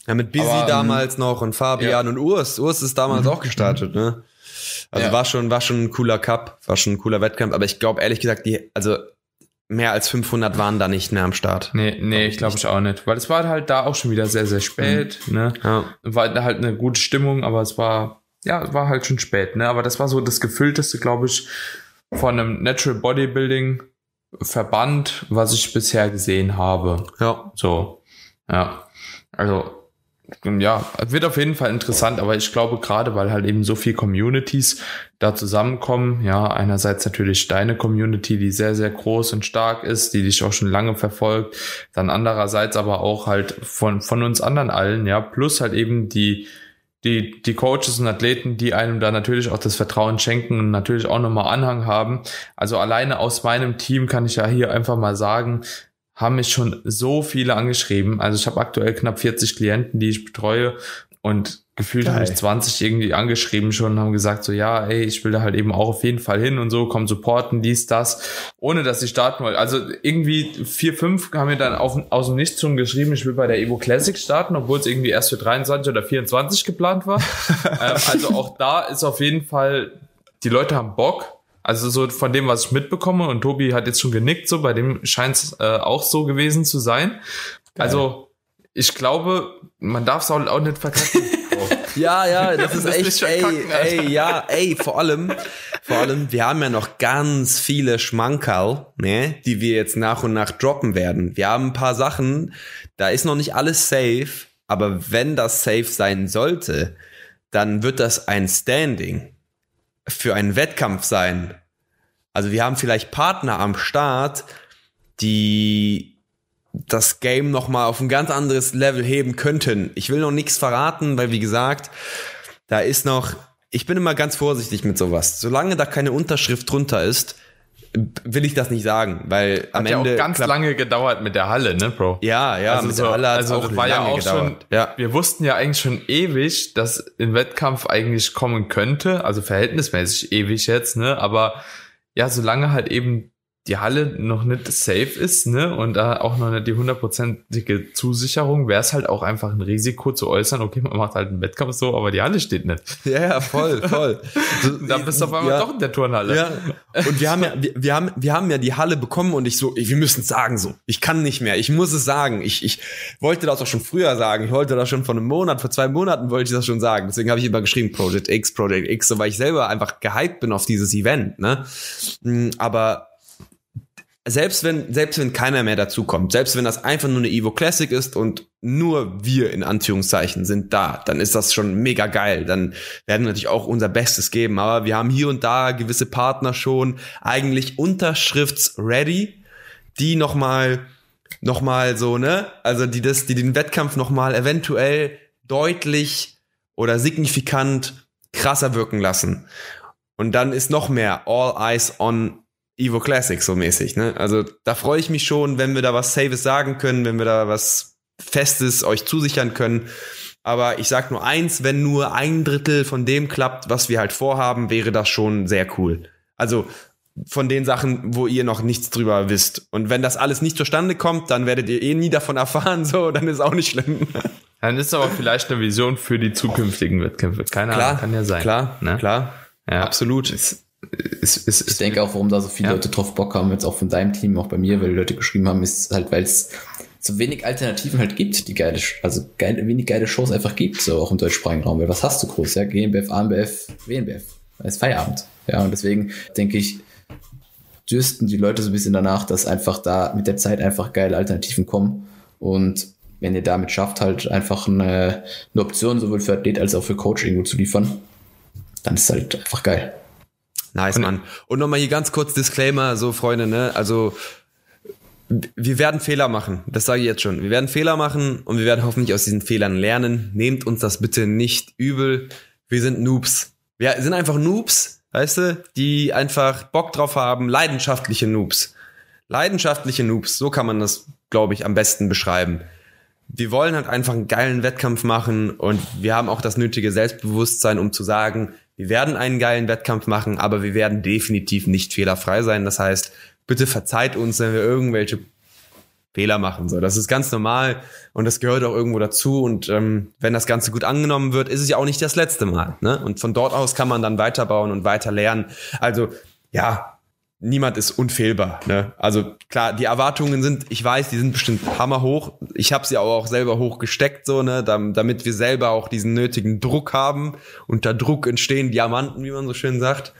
Ja, mit Busy aber, damals noch und Fabian ja. und Urs. Urs ist damals mhm. auch gestartet, ne? Also ja. war schon, war schon ein cooler Cup, war schon ein cooler Wettkampf, aber ich glaube ehrlich gesagt, die, also mehr als 500 waren da nicht mehr am Start. Nee, nee, ich glaube ich auch nicht. Weil es war halt da auch schon wieder sehr, sehr spät. Mhm. Ne? Ja. War halt eine gute Stimmung, aber es war, ja, es war halt schon spät. Ne? Aber das war so das gefüllteste, glaube ich, von einem Natural Bodybuilding Verband, was ich bisher gesehen habe. Ja. So. Ja. Also ja, wird auf jeden Fall interessant, aber ich glaube gerade, weil halt eben so viel Communities da zusammenkommen, ja, einerseits natürlich deine Community, die sehr, sehr groß und stark ist, die dich auch schon lange verfolgt, dann andererseits aber auch halt von, von uns anderen allen, ja, plus halt eben die, die, die Coaches und Athleten, die einem da natürlich auch das Vertrauen schenken und natürlich auch nochmal Anhang haben. Also alleine aus meinem Team kann ich ja hier einfach mal sagen, haben mich schon so viele angeschrieben. Also ich habe aktuell knapp 40 Klienten, die ich betreue und gefühlt habe ich 20 irgendwie angeschrieben schon und haben gesagt so, ja, ey, ich will da halt eben auch auf jeden Fall hin und so, komm supporten, dies, das, ohne dass ich starten wollte. Also irgendwie vier, fünf haben mir dann auf, aus dem Nichts schon geschrieben, ich will bei der Evo Classic starten, obwohl es irgendwie erst für 23 oder 24 geplant war. ähm, also auch da ist auf jeden Fall, die Leute haben Bock, also so von dem, was ich mitbekomme, und Tobi hat jetzt schon genickt, so bei dem scheint es äh, auch so gewesen zu sein. Geil. Also ich glaube, man darf es auch, auch nicht verkacken. ja, ja, das ist das echt, ey, ey, ja, ey, vor allem, vor allem, wir haben ja noch ganz viele Schmankerl, ne, die wir jetzt nach und nach droppen werden. Wir haben ein paar Sachen, da ist noch nicht alles safe, aber wenn das safe sein sollte, dann wird das ein Standing für einen Wettkampf sein. Also wir haben vielleicht Partner am Start, die das Game noch mal auf ein ganz anderes Level heben könnten. Ich will noch nichts verraten, weil wie gesagt, da ist noch ich bin immer ganz vorsichtig mit sowas. Solange da keine Unterschrift drunter ist, will ich das nicht sagen, weil am Hat ja Ende auch ganz lange gedauert mit der Halle, ne, Bro? Ja, ja, also mit so, der Halle hat's also auch das war ja auch gedauert. schon, Ja. wir wussten ja eigentlich schon ewig, dass ein Wettkampf eigentlich kommen könnte, also verhältnismäßig ewig jetzt, ne, aber ja, solange halt eben die Halle noch nicht safe ist, ne, und da auch noch nicht die hundertprozentige Zusicherung, wäre es halt auch einfach ein Risiko zu äußern, okay, man macht halt einen Wettkampf so, aber die Halle steht nicht. Ja, ja, voll, voll. So, Dann bist du auf einmal ja. doch in der Turnhalle. Ja, und wir haben ja, wir, wir haben, wir haben ja die Halle bekommen und ich so, wir müssen es sagen so. Ich kann nicht mehr. Ich muss es sagen. Ich, ich wollte das auch schon früher sagen. Ich wollte das schon vor einem Monat, vor zwei Monaten wollte ich das schon sagen. Deswegen habe ich immer geschrieben Project X, Project X, so weil ich selber einfach gehypt bin auf dieses Event. Ne, Mm, aber selbst wenn, selbst wenn keiner mehr dazu kommt, selbst wenn das einfach nur eine Evo Classic ist und nur wir in Anführungszeichen sind da, dann ist das schon mega geil. Dann werden wir natürlich auch unser Bestes geben. Aber wir haben hier und da gewisse Partner schon eigentlich unterschrifts-ready, die nochmal, nochmal so, ne, also die das, die den Wettkampf nochmal eventuell deutlich oder signifikant krasser wirken lassen. Und dann ist noch mehr All Eyes on Evo Classic so mäßig, ne? Also da freue ich mich schon, wenn wir da was Saves sagen können, wenn wir da was Festes euch zusichern können. Aber ich sag nur eins, wenn nur ein Drittel von dem klappt, was wir halt vorhaben, wäre das schon sehr cool. Also von den Sachen, wo ihr noch nichts drüber wisst. Und wenn das alles nicht zustande kommt, dann werdet ihr eh nie davon erfahren, so, dann ist auch nicht schlimm. Dann ist aber vielleicht eine Vision für die zukünftigen Wettkämpfe. Keine Ahnung, kann ja sein. Klar, ne? klar. Ja. Absolut. Ist, ist, ist, Ich denke auch, warum da so viele Ja. Leute drauf Bock haben, jetzt auch von deinem Team, auch bei mir, weil die Leute geschrieben haben, ist halt, weil es so wenig Alternativen halt gibt, die geile, also geil, wenig geile Shows einfach gibt, so auch im deutschsprachigen Raum. Weil was hast du groß, ja? GmbF, AMBF, WNBF. Da ist Feierabend. Ja, und deswegen denke ich, dürsten die Leute so ein bisschen danach, dass einfach da mit der Zeit einfach geile Alternativen kommen. Und wenn ihr damit schafft, halt einfach eine, eine Option sowohl für Athlet als auch für Coach irgendwo zu liefern, dann ist halt einfach geil. Nice, Mann. Und nochmal hier ganz kurz Disclaimer, so Freunde, ne? Also wir werden Fehler machen, das sage ich jetzt schon. Wir werden Fehler machen und wir werden hoffentlich aus diesen Fehlern lernen. Nehmt uns das bitte nicht übel. Wir sind Noobs. Wir sind einfach Noobs, weißt du, die einfach Bock drauf haben, leidenschaftliche Noobs. Leidenschaftliche Noobs, so kann man das, glaube ich, am besten beschreiben. Wir wollen halt einfach einen geilen Wettkampf machen und wir haben auch das nötige Selbstbewusstsein, um zu sagen, wir werden einen geilen Wettkampf machen, aber wir werden definitiv nicht fehlerfrei sein. Das heißt, bitte verzeiht uns, wenn wir irgendwelche Fehler machen. So, das ist ganz normal und das gehört auch irgendwo dazu. Und ähm, wenn das Ganze gut angenommen wird, ist es ja auch nicht das letzte Mal. Ne? Und von dort aus kann man dann weiterbauen und weiter lernen. Also ja, niemand ist unfehlbar. Ne? Also klar, die Erwartungen sind, ich weiß, die sind bestimmt hammerhoch. Ich habe sie auch selber hochgesteckt, so ne, dam- damit wir selber auch diesen nötigen Druck haben. Unter Druck entstehen Diamanten, wie man so schön sagt.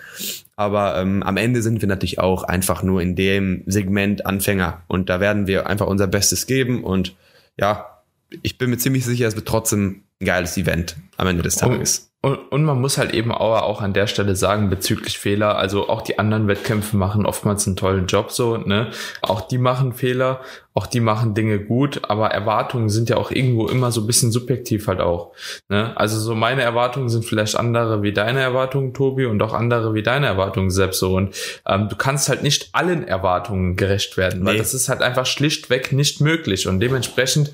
Aber ähm, am Ende sind wir natürlich auch einfach nur in dem Segment Anfänger. Und da werden wir einfach unser Bestes geben. Und ja, ich bin mir ziemlich sicher, es wird trotzdem ein geiles Event am Ende des Tages. Und, und man muss halt eben auch, auch an der Stelle sagen, bezüglich Fehler, also auch die anderen Wettkämpfe machen oftmals einen tollen Job so, ne? Auch die machen Fehler, auch die machen Dinge gut, aber Erwartungen sind ja auch irgendwo immer so ein bisschen subjektiv halt auch. Ne? Also so meine Erwartungen sind vielleicht andere wie deine Erwartungen, Tobi, und auch andere wie deine Erwartungen selbst so. Und ähm, du kannst halt nicht allen Erwartungen gerecht werden, weil Nee. das ist halt einfach schlichtweg nicht möglich. Und dementsprechend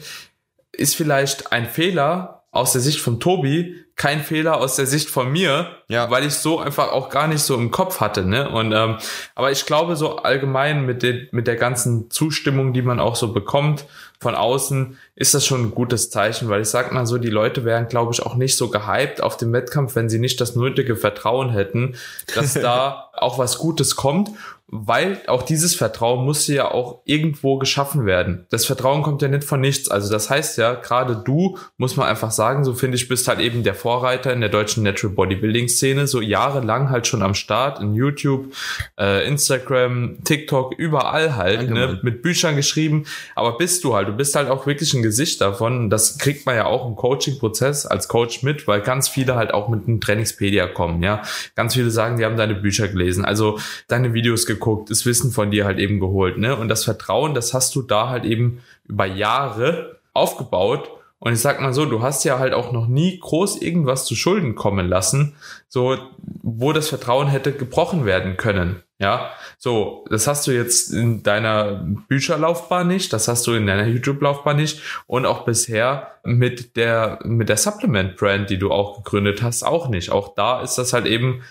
ist vielleicht ein Fehler aus der Sicht von Tobi kein Fehler aus der Sicht von mir, Ja. weil ich so einfach auch gar nicht so im Kopf hatte, ne? Und ähm, aber ich glaube so allgemein mit den mit der ganzen Zustimmung, die man auch so bekommt von außen, ist das schon ein gutes Zeichen, weil ich sag mal so, die Leute wären, glaube ich, auch nicht so gehypt auf dem Wettkampf, wenn sie nicht das nötige Vertrauen hätten, dass da auch was Gutes kommt weil auch dieses Vertrauen musste ja auch irgendwo geschaffen werden. Das Vertrauen kommt ja nicht von nichts. Also das heißt ja, gerade du, muss man einfach sagen, so finde ich, bist halt eben der Vorreiter in der deutschen Natural Bodybuilding Szene, so jahrelang halt schon am Start in YouTube, äh, Instagram, TikTok, überall halt, Danke, ne, Mann. mit Büchern geschrieben. Aber bist du halt, du bist halt auch wirklich ein Gesicht davon. Das kriegt man ja auch im Coaching-Prozess als Coach mit, weil ganz viele halt auch mit einem Trainingspedia kommen, ja. Ganz viele sagen, die haben deine Bücher gelesen, also deine Videos geguckt, das Wissen von dir halt eben geholt, ne? Und das Vertrauen, das hast du da halt eben über Jahre aufgebaut. Und ich sag mal so, du hast ja halt auch noch nie groß irgendwas zu Schulden kommen lassen, so, wo das Vertrauen hätte gebrochen werden können. Ja, so, das hast du jetzt in deiner Bücherlaufbahn nicht, das hast du in deiner YouTube-Laufbahn nicht und auch bisher mit der, mit der Supplement-Brand, die du auch gegründet hast, auch nicht. Auch da ist das halt eben,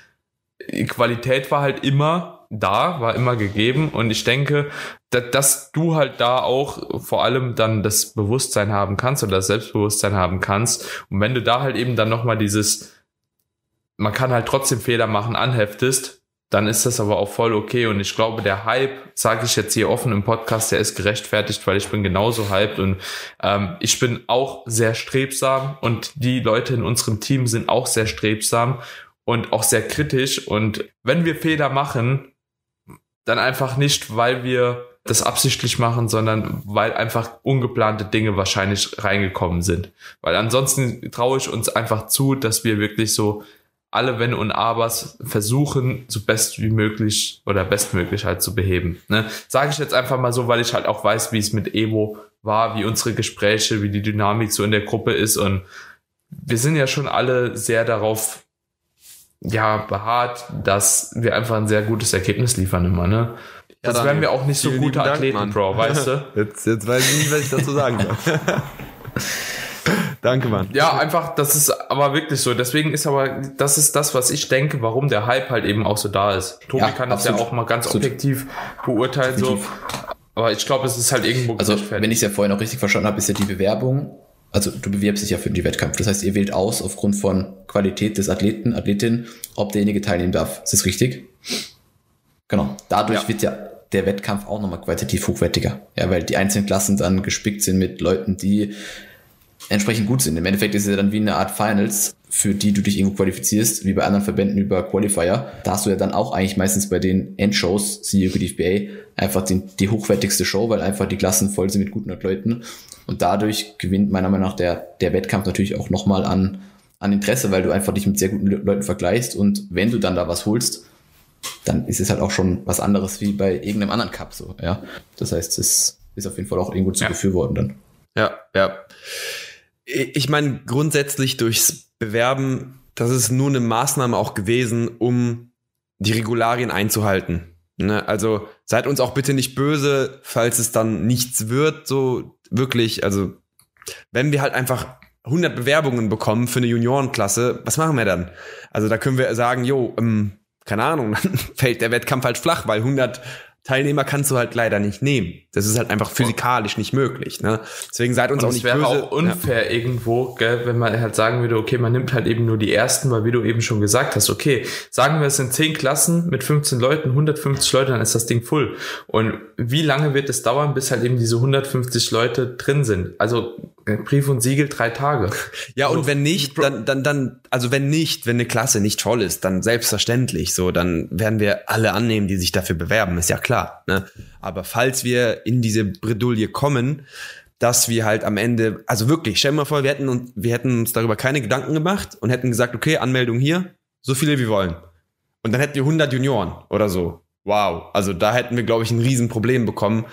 Qualität war halt immer da, war immer gegeben und ich denke, dass, dass du halt da auch vor allem dann das Bewusstsein haben kannst oder das Selbstbewusstsein haben kannst und wenn du da halt eben dann nochmal dieses, man kann halt trotzdem Fehler machen, anheftest, dann ist das aber auch voll okay. Und ich glaube, der Hype, sage ich jetzt hier offen im Podcast, der ist gerechtfertigt, weil ich bin genauso hyped und ähm, ich bin auch sehr strebsam und die Leute in unserem Team sind auch sehr strebsam und auch sehr kritisch. Und wenn wir Fehler machen, dann einfach nicht, weil wir das absichtlich machen, sondern weil einfach ungeplante Dinge wahrscheinlich reingekommen sind. Weil ansonsten traue ich uns einfach zu, dass wir wirklich so alle Wenn und Abers versuchen, so best wie möglich oder bestmöglich halt zu beheben. Ne? Sage ich jetzt einfach mal so, weil ich halt auch weiß, wie es mit Evo war, wie unsere Gespräche, wie die Dynamik so in der Gruppe ist und wir sind ja schon alle sehr darauf ja beharrt, dass wir einfach ein sehr gutes Ergebnis liefern immer, ne? Ja, das wären wir auch nicht so gute Athleten, Dank, Bro, weißt du? Jetzt, jetzt weiß ich nicht, was ich dazu sagen soll. Danke, Mann. Ja, einfach, das ist aber wirklich so. Deswegen ist aber, das ist das, was ich denke, warum der Hype halt eben auch so da ist. Tobi ja, kann das absolut. ja auch mal ganz absolut. objektiv beurteilen, Definitiv. so. Aber ich glaube, es ist halt irgendwo Also, wenn ich es ja vorhin auch richtig verstanden habe, ist ja die Bewerbung, also du bewirbst dich ja für den Wettkampf. Das heißt, ihr wählt aus aufgrund von Qualität des Athleten, Athletin, ob derjenige teilnehmen darf. Ist das richtig? Genau. Dadurch ja. wird ja der Wettkampf auch nochmal qualitativ hochwertiger. Ja, weil die einzelnen Klassen dann gespickt sind mit Leuten, die entsprechend gut sind. Im Endeffekt ist es ja dann wie eine Art Finals, für die du dich irgendwo qualifizierst, wie bei anderen Verbänden über Qualifier. Da hast du ja dann auch eigentlich meistens bei den Endshows, siehe DFBA, einfach den, die hochwertigste Show, weil einfach die Klassen voll sind mit guten Leuten. Und dadurch gewinnt meiner Meinung nach der, der Wettkampf natürlich auch nochmal an, an Interesse, weil du einfach dich mit sehr guten Leuten vergleichst und wenn du dann da was holst, dann ist es halt auch schon was anderes wie bei irgendeinem anderen Cup so, ja. Das heißt, es ist auf jeden Fall auch irgendwo zu ja. befürworten dann. Ja, ja ich meine, grundsätzlich durchs Bewerben, das ist nur eine Maßnahme auch gewesen, um die Regularien einzuhalten. Ne? Also seid uns auch bitte nicht böse, falls es dann nichts wird, so wirklich. Also wenn wir halt einfach 100 Bewerbungen bekommen für eine Juniorenklasse, was machen wir dann? Also da können wir sagen, jo, ähm, keine Ahnung, dann fällt der Wettkampf halt flach, weil 100 Teilnehmer kannst du halt leider nicht nehmen. Das ist halt einfach physikalisch nicht möglich. Ne? Deswegen seid uns und auch nicht böse. Es wäre auch unfair ja. irgendwo, gell, wenn man halt sagen würde, okay, man nimmt halt eben nur die ersten, weil wie du eben schon gesagt hast, okay, sagen wir, es sind 10 Klassen mit 15 Leuten, 150 Leute, dann ist das Ding full. Und wie lange wird es dauern, bis halt eben diese 150 Leute drin sind? Also Brief und Siegel drei Tage. Ja, und wenn nicht, dann, dann, dann, also wenn nicht, wenn eine Klasse nicht toll ist, dann selbstverständlich so, dann werden wir alle annehmen, die sich dafür bewerben, ist ja klar. Ne? Aber falls wir in diese Bredouille kommen, dass wir halt am Ende, also wirklich, stell dir mal vor, wir hätten, uns, wir hätten uns darüber keine Gedanken gemacht und hätten gesagt, okay, Anmeldung hier, so viele wie wollen. Und dann hätten wir 100 Junioren oder so. Wow, also da hätten wir, glaube ich, ein Riesenproblem bekommen.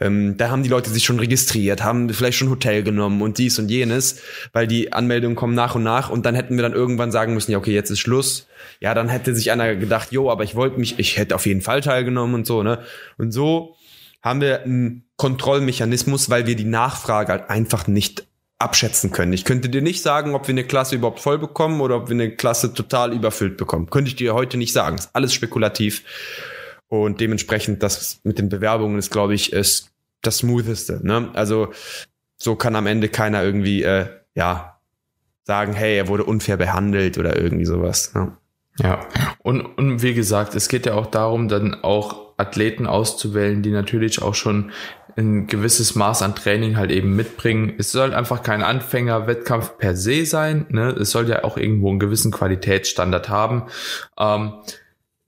Ähm, da haben die Leute sich schon registriert, haben vielleicht schon Hotel genommen und dies und jenes, weil die Anmeldungen kommen nach und nach und dann hätten wir dann irgendwann sagen müssen, ja, okay, jetzt ist Schluss. Ja, dann hätte sich einer gedacht, jo, aber ich wollte mich, ich hätte auf jeden Fall teilgenommen und so, ne? Und so haben wir einen Kontrollmechanismus, weil wir die Nachfrage halt einfach nicht abschätzen können. Ich könnte dir nicht sagen, ob wir eine Klasse überhaupt voll bekommen oder ob wir eine Klasse total überfüllt bekommen. Könnte ich dir heute nicht sagen. ist alles spekulativ. Und dementsprechend, das mit den Bewerbungen ist, glaube ich, ist das smootheste. Ne? Also so kann am Ende keiner irgendwie, äh, ja, sagen, hey, er wurde unfair behandelt oder irgendwie sowas. Ne? Ja, und, und wie gesagt, es geht ja auch darum, dann auch Athleten auszuwählen, die natürlich auch schon ein gewisses Maß an Training halt eben mitbringen. Es soll einfach kein Anfängerwettkampf per se sein. Ne? Es soll ja auch irgendwo einen gewissen Qualitätsstandard haben. Ähm,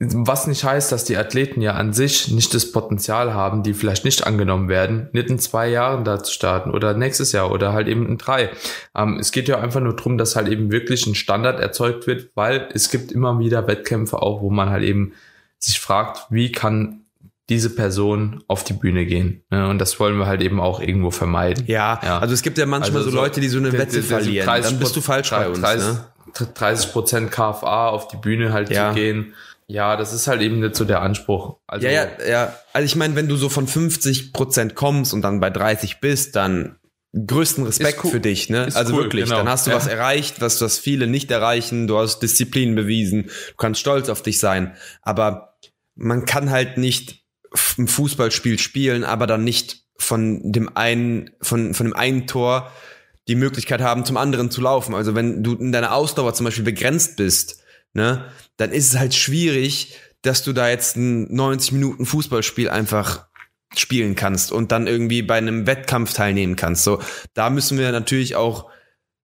was nicht heißt, dass die Athleten ja an sich nicht das Potenzial haben, die vielleicht nicht angenommen werden, nicht in zwei Jahren da zu starten oder nächstes Jahr oder halt eben in drei. Ähm, es geht ja einfach nur darum, dass halt eben wirklich ein Standard erzeugt wird, weil es gibt immer wieder Wettkämpfe auch, wo man halt eben sich fragt, wie kann diese Person auf die Bühne gehen. Ne? Und das wollen wir halt eben auch irgendwo vermeiden. Ja, ja. also es gibt ja manchmal also so, Leute, die so eine Wette verlieren. Dann bist du falsch 30, bei uns. 30, ne? 30 Prozent KFA auf die Bühne halt ja. zu gehen Ja, das ist halt eben nicht so der Anspruch. Also ja, ja, ja. Also ich meine, wenn du so von 50 Prozent kommst und dann bei 30 bist, dann größten Respekt cool. für dich, ne? Ist also cool, wirklich, genau. dann hast du ja. was erreicht, was was viele nicht erreichen. Du hast Disziplin bewiesen, du kannst stolz auf dich sein. Aber man kann halt nicht ein Fußballspiel spielen, aber dann nicht von dem einen von von dem einen Tor die Möglichkeit haben, zum anderen zu laufen. Also wenn du in deiner Ausdauer zum Beispiel begrenzt bist, ne, dann ist es halt schwierig, dass du da jetzt ein 90 Minuten Fußballspiel einfach spielen kannst und dann irgendwie bei einem Wettkampf teilnehmen kannst. So, da müssen wir natürlich auch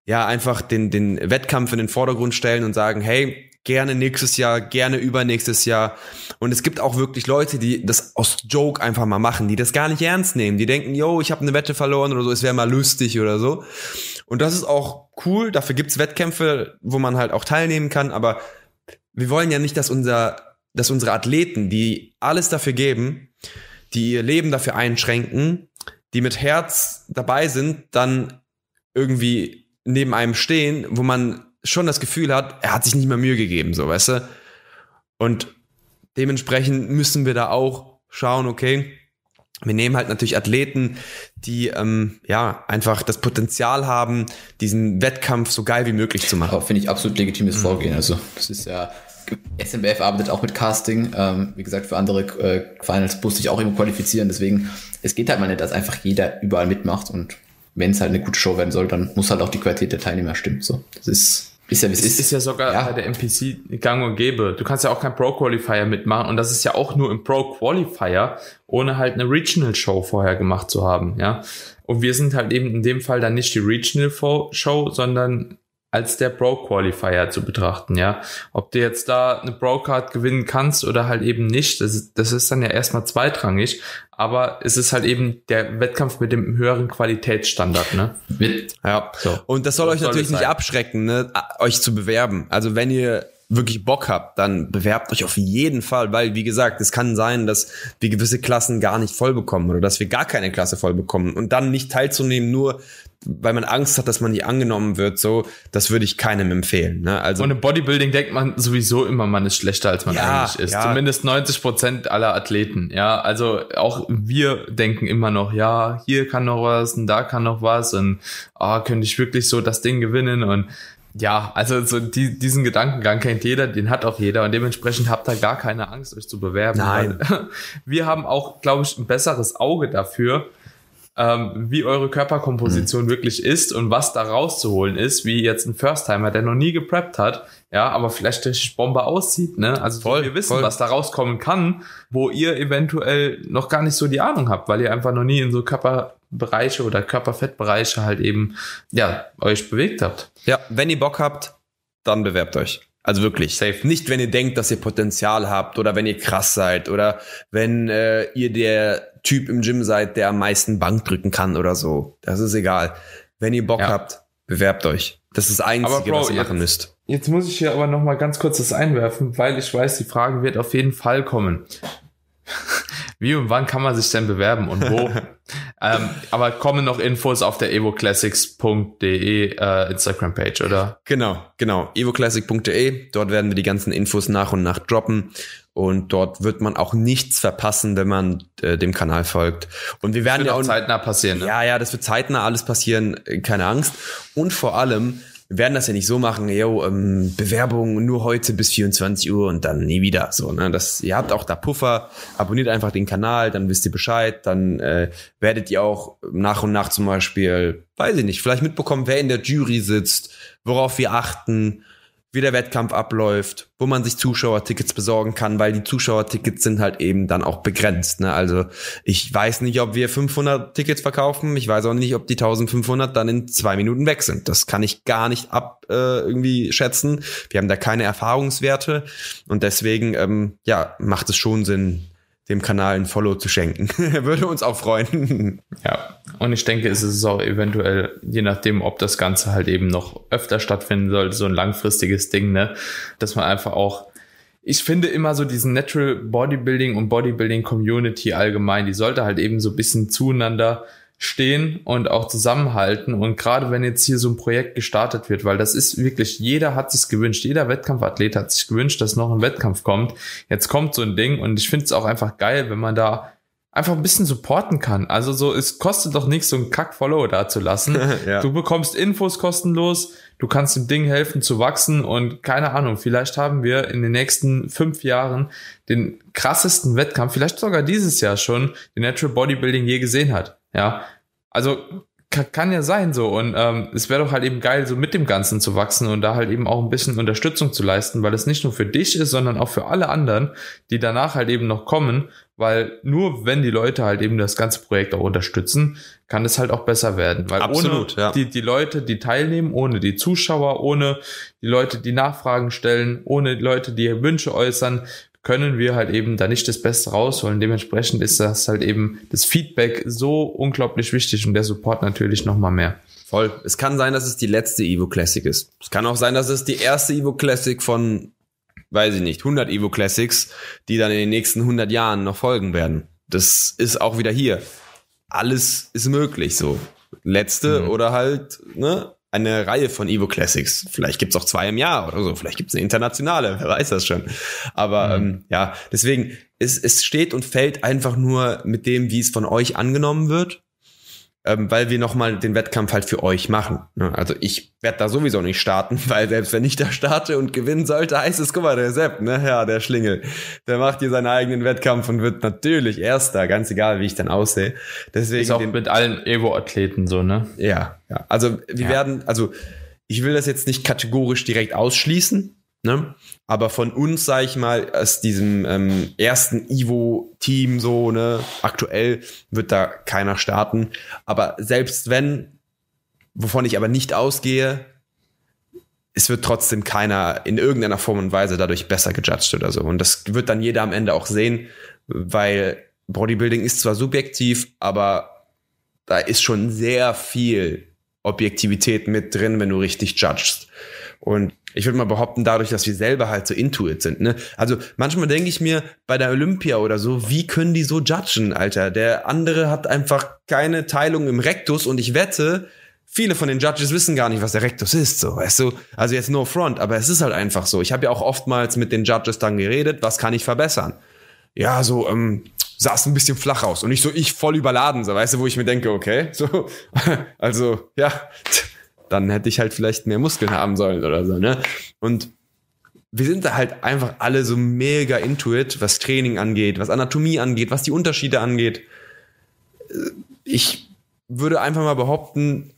ja einfach den, den Wettkampf in den Vordergrund stellen und sagen, hey, gerne nächstes Jahr, gerne übernächstes Jahr. Und es gibt auch wirklich Leute, die das aus Joke einfach mal machen, die das gar nicht ernst nehmen. Die denken, yo, ich habe eine Wette verloren oder so, es wäre mal lustig oder so. Und das ist auch cool. Dafür gibt's Wettkämpfe, wo man halt auch teilnehmen kann. Aber wir wollen ja nicht, dass unser, dass unsere Athleten, die alles dafür geben, die ihr Leben dafür einschränken, die mit Herz dabei sind, dann irgendwie neben einem stehen, wo man schon das Gefühl hat, er hat sich nicht mehr Mühe gegeben, so, weißt du? Und dementsprechend müssen wir da auch schauen, okay, wir nehmen halt natürlich Athleten, die ähm, ja einfach das Potenzial haben, diesen Wettkampf so geil wie möglich zu machen. Finde ich absolut legitimes mhm. Vorgehen. Also das ist ja SMBF arbeitet auch mit Casting. Ähm, wie gesagt, für andere äh, Finals musste ich auch eben qualifizieren. Deswegen, es geht halt mal nicht, dass einfach jeder überall mitmacht. Und wenn es halt eine gute Show werden soll, dann muss halt auch die Qualität der Teilnehmer stimmen. So, das ist ist ja, es ist. ist ja sogar ja. bei der NPC gang und gäbe. Du kannst ja auch kein Pro Qualifier mitmachen und das ist ja auch nur im Pro Qualifier, ohne halt eine Regional Show vorher gemacht zu haben, ja. Und wir sind halt eben in dem Fall dann nicht die Regional Show, sondern als der Pro-Qualifier zu betrachten, ja. Ob du jetzt da eine Pro-Card gewinnen kannst oder halt eben nicht, das ist, das ist dann ja erstmal zweitrangig, aber es ist halt eben der Wettkampf mit dem höheren Qualitätsstandard, ne? Ja. So. Und das soll das euch soll natürlich nicht abschrecken, ne, euch zu bewerben. Also wenn ihr wirklich Bock habt, dann bewerbt euch auf jeden Fall, weil, wie gesagt, es kann sein, dass wir gewisse Klassen gar nicht voll bekommen oder dass wir gar keine Klasse voll bekommen und dann nicht teilzunehmen, nur weil man Angst hat, dass man nicht angenommen wird, so, das würde ich keinem empfehlen. Ne? Also, und im Bodybuilding denkt man sowieso immer, man ist schlechter, als man ja, eigentlich ist. Ja. Zumindest 90 Prozent aller Athleten. Ja, also auch wir denken immer noch, ja, hier kann noch was und da kann noch was und ah, könnte ich wirklich so das Ding gewinnen und ja, also so die, diesen Gedankengang kennt jeder, den hat auch jeder und dementsprechend habt ihr gar keine Angst, euch zu bewerben. Nein. wir haben auch, glaube ich, ein besseres Auge dafür, ähm, wie eure Körperkomposition mhm. wirklich ist und was da rauszuholen ist, wie jetzt ein First-Timer, der noch nie gepreppt hat, ja, aber vielleicht richtig Bombe aussieht, ne? Also voll, wir wissen, voll. was da rauskommen kann, wo ihr eventuell noch gar nicht so die Ahnung habt, weil ihr einfach noch nie in so Körperbereiche oder Körperfettbereiche halt eben, ja, euch bewegt habt. Ja, wenn ihr Bock habt, dann bewerbt euch. Also wirklich. Safe. Nicht, wenn ihr denkt, dass ihr Potenzial habt oder wenn ihr krass seid oder wenn äh, ihr der Typ im Gym seid, der am meisten Bank drücken kann oder so. Das ist egal. Wenn ihr Bock ja. habt, bewerbt euch. Das ist das Einzige, Bro, was ihr machen müsst. Jetzt muss ich hier aber noch mal ganz kurz das einwerfen, weil ich weiß, die Frage wird auf jeden Fall kommen. Wie und wann kann man sich denn bewerben und wo? ähm, aber kommen noch Infos auf der evoclassics.de äh, Instagram-Page, oder? Genau, genau. evoclassic.de. Dort werden wir die ganzen Infos nach und nach droppen. Und dort wird man auch nichts verpassen, wenn man äh, dem Kanal folgt. Und wir werden das wird ja auch zeitnah passieren. Ne? Ja, ja, das wird zeitnah alles passieren, äh, keine Angst. Und vor allem wir werden das ja nicht so machen, yo, ähm, Bewerbung nur heute bis 24 Uhr und dann nie wieder. So, ne? Das, ihr habt auch da Puffer, abonniert einfach den Kanal, dann wisst ihr Bescheid, dann äh, werdet ihr auch nach und nach zum Beispiel, weiß ich nicht, vielleicht mitbekommen, wer in der Jury sitzt, worauf wir achten wie der Wettkampf abläuft, wo man sich Zuschauertickets besorgen kann, weil die Zuschauertickets sind halt eben dann auch begrenzt. Ne? Also ich weiß nicht, ob wir 500 Tickets verkaufen. Ich weiß auch nicht, ob die 1500 dann in zwei Minuten weg sind. Das kann ich gar nicht ab äh, irgendwie schätzen. Wir haben da keine Erfahrungswerte und deswegen ähm, ja macht es schon Sinn, dem Kanal ein Follow zu schenken. Würde uns auch freuen. Ja, und ich denke, es ist auch eventuell, je nachdem, ob das Ganze halt eben noch öfter stattfinden sollte, so ein langfristiges Ding, ne, dass man einfach auch ich finde immer so diesen Natural Bodybuilding und Bodybuilding Community allgemein, die sollte halt eben so ein bisschen zueinander stehen und auch zusammenhalten. Und gerade wenn jetzt hier so ein Projekt gestartet wird, weil das ist wirklich, jeder hat sich gewünscht, jeder Wettkampfathlet hat sich gewünscht, dass noch ein Wettkampf kommt. Jetzt kommt so ein Ding und ich finde es auch einfach geil, wenn man da einfach ein bisschen supporten kann. Also so, es kostet doch nichts, so ein Kack-Follow da zu lassen. ja. Du bekommst Infos kostenlos, du kannst dem Ding helfen zu wachsen und keine Ahnung, vielleicht haben wir in den nächsten fünf Jahren den krassesten Wettkampf, vielleicht sogar dieses Jahr schon, den Natural Bodybuilding je gesehen hat. Ja, also kann ja sein so und ähm, es wäre doch halt eben geil, so mit dem Ganzen zu wachsen und da halt eben auch ein bisschen Unterstützung zu leisten, weil es nicht nur für dich ist, sondern auch für alle anderen, die danach halt eben noch kommen, weil nur wenn die Leute halt eben das ganze Projekt auch unterstützen, kann es halt auch besser werden, weil Absolut, ohne ja. die, die Leute, die teilnehmen, ohne die Zuschauer, ohne die Leute, die Nachfragen stellen, ohne die Leute, die Wünsche äußern, können wir halt eben da nicht das Beste rausholen. Dementsprechend ist das halt eben das Feedback so unglaublich wichtig und der Support natürlich nochmal mehr. Voll. Es kann sein, dass es die letzte Evo Classic ist. Es kann auch sein, dass es die erste Evo Classic von, weiß ich nicht, 100 Evo Classics, die dann in den nächsten 100 Jahren noch folgen werden. Das ist auch wieder hier. Alles ist möglich, so. Letzte mhm. oder halt, ne, eine Reihe von Evo Classics. Vielleicht gibt's auch zwei im Jahr oder so. Vielleicht gibt's eine internationale, wer weiß das schon. Aber mhm. ähm, ja, deswegen, es, es steht und fällt einfach nur mit dem, wie es von euch angenommen wird ähm, weil wir nochmal den Wettkampf halt für euch machen. Ne? Also ich werde da sowieso nicht starten, weil selbst wenn ich da starte und gewinnen sollte, heißt es, guck mal, der Sepp, ne, ja, der Schlingel, der macht hier seinen eigenen Wettkampf und wird natürlich Erster, ganz egal, wie ich dann aussehe. Deswegen ist auch mit allen Evo-Athleten so, ne? Ja, ja. Also wir ja. werden, also ich will das jetzt nicht kategorisch direkt ausschließen, Ne? Aber von uns, sag ich mal, aus diesem ähm, ersten Ivo-Team so, ne, aktuell wird da keiner starten. Aber selbst wenn, wovon ich aber nicht ausgehe, es wird trotzdem keiner in irgendeiner Form und Weise dadurch besser gejudged oder so. Und das wird dann jeder am Ende auch sehen, weil Bodybuilding ist zwar subjektiv, aber da ist schon sehr viel Objektivität mit drin, wenn du richtig judgst. Und ich würde mal behaupten, dadurch, dass wir selber halt so intuit sind. Ne? Also manchmal denke ich mir bei der Olympia oder so, wie können die so judgen, Alter? Der andere hat einfach keine Teilung im Rektus und ich wette, viele von den Judges wissen gar nicht, was der Rektus ist, so, weißt du? Also jetzt no front, aber es ist halt einfach so. Ich habe ja auch oftmals mit den Judges dann geredet, was kann ich verbessern? Ja, so, ähm, saß ein bisschen flach aus und nicht so ich voll überladen, so, weißt du, wo ich mir denke, okay, so, also, ja, dann hätte ich halt vielleicht mehr Muskeln haben sollen oder so, ne? Und wir sind da halt einfach alle so mega intuit, was Training angeht, was Anatomie angeht, was die Unterschiede angeht. Ich würde einfach mal behaupten,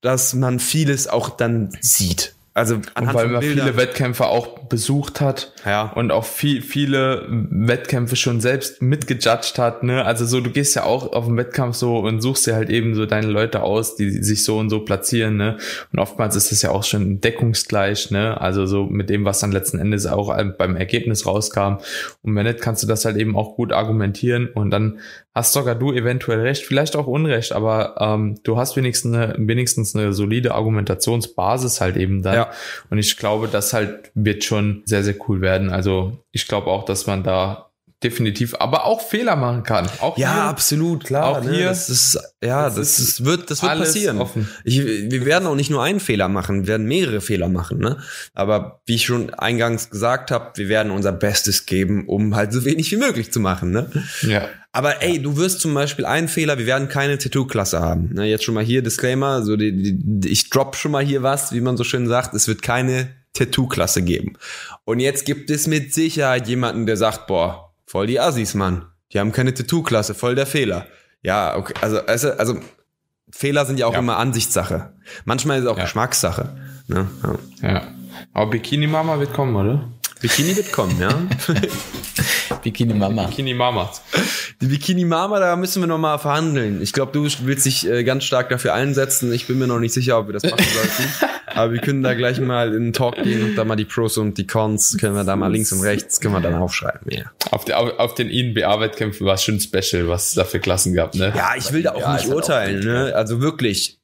dass man vieles auch dann sieht. Also anhand weil man Bildern. viele Wettkämpfe auch besucht hat ja. und auch viel, viele Wettkämpfe schon selbst mitgejudged hat. Ne? Also so, du gehst ja auch auf den Wettkampf so und suchst dir halt eben so deine Leute aus, die sich so und so platzieren. Ne? Und oftmals ist das ja auch schon deckungsgleich. Ne? Also so mit dem, was dann letzten Endes auch beim Ergebnis rauskam. Und wenn nicht, kannst du das halt eben auch gut argumentieren und dann hast sogar du eventuell recht, vielleicht auch Unrecht, aber ähm, du hast wenigstens eine, wenigstens eine solide Argumentationsbasis halt eben da. Ja. Und ich glaube, das halt wird schon sehr, sehr cool werden. Also ich glaube auch, dass man da definitiv, aber auch Fehler machen kann. Auch ja, hier, absolut, klar. Auch ne? hier, das ist, ja, das, das ist, wird, das wird passieren. Offen. Ich, wir werden auch nicht nur einen Fehler machen, wir werden mehrere Fehler machen. Ne? Aber wie ich schon eingangs gesagt habe, wir werden unser Bestes geben, um halt so wenig wie möglich zu machen. Ne? Ja. Aber ey, du wirst zum Beispiel einen Fehler, wir werden keine Tattoo-Klasse haben. Ne? Jetzt schon mal hier Disclaimer, so die, die, ich drop schon mal hier was, wie man so schön sagt, es wird keine Tattoo-Klasse geben. Und jetzt gibt es mit Sicherheit jemanden, der sagt, boah, Voll die Assis, Mann. Die haben keine Tattoo-Klasse, voll der Fehler. Ja, okay, also, also, also Fehler sind ja auch ja. immer Ansichtssache. Manchmal ist es auch ja. Geschmackssache. Ne? Ja. ja. Aber Bikini Mama wird kommen, oder? Bikini wird kommen, ja. Bikini Mama. Bikini Mama. Die Bikini Mama, da müssen wir nochmal verhandeln. Ich glaube, du willst dich äh, ganz stark dafür einsetzen. Ich bin mir noch nicht sicher, ob wir das machen sollten. Aber wir können da gleich mal in den Talk gehen und da mal die Pros und die Cons können wir da mal links und rechts können wir dann aufschreiben. Ja. Auf, der, auf, auf den INBA-Wettkämpfen war es schon special, was es da für Klassen gab, ne? Ja, ich will da auch ja, nicht urteilen, auch ne? Also wirklich.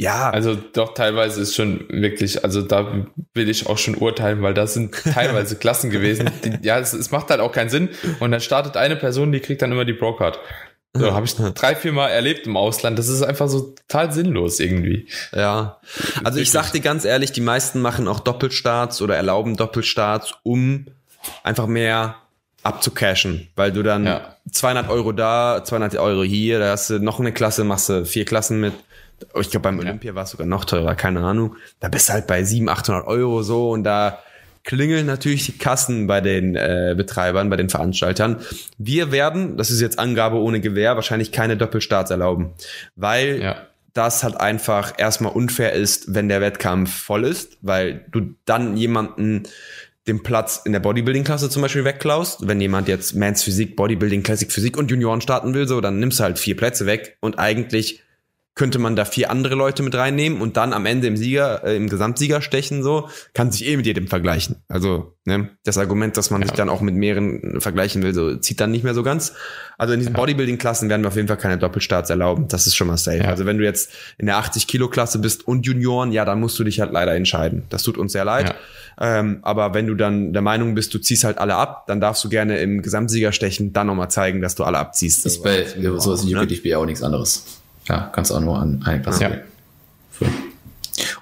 Ja. Also doch, teilweise ist schon wirklich, also da will ich auch schon urteilen, weil das sind teilweise Klassen gewesen. Die, ja, es, es, macht halt auch keinen Sinn. Und dann startet eine Person, die kriegt dann immer die Pro-Card. So, habe ich drei, vier Mal erlebt im Ausland. Das ist einfach so total sinnlos irgendwie. Ja. Also ich sag dir ganz ehrlich, die meisten machen auch Doppelstarts oder erlauben Doppelstarts, um einfach mehr abzucashen, weil du dann ja. 200 Euro da, 200 Euro hier, da hast du noch eine Klasse, machst du vier Klassen mit. Ich glaube, beim Olympia war es sogar noch teurer, keine Ahnung. Da bist du halt bei 700, 800 Euro so und da klingeln natürlich die Kassen bei den äh, Betreibern, bei den Veranstaltern. Wir werden, das ist jetzt Angabe ohne Gewähr, wahrscheinlich keine Doppelstarts erlauben, weil ja. das halt einfach erstmal unfair ist, wenn der Wettkampf voll ist, weil du dann jemanden den Platz in der Bodybuilding-Klasse zum Beispiel wegklaust. Wenn jemand jetzt Mans Physik, Bodybuilding, Classic Physik und Junioren starten will, so, dann nimmst du halt vier Plätze weg und eigentlich könnte man da vier andere Leute mit reinnehmen und dann am Ende im Sieger, äh, im Gesamtsieger stechen, so, kann sich eh mit jedem vergleichen. Also, ne, das Argument, dass man ja. sich dann auch mit mehreren vergleichen will, so, zieht dann nicht mehr so ganz. Also in diesen ja. Bodybuilding-Klassen werden wir auf jeden Fall keine Doppelstarts erlauben. Das ist schon mal safe. Ja. Also wenn du jetzt in der 80-Kilo-Klasse bist und Junioren, ja, dann musst du dich halt leider entscheiden. Das tut uns sehr leid. Ähm, aber wenn du dann der Meinung bist, du ziehst halt alle ab, dann darfst du gerne im Gesamtsieger stechen, dann nochmal zeigen, dass du alle abziehst. Ist bei sowas wie ne? auch nichts anderes. Ja, kannst auch nur an eine Klasse ja.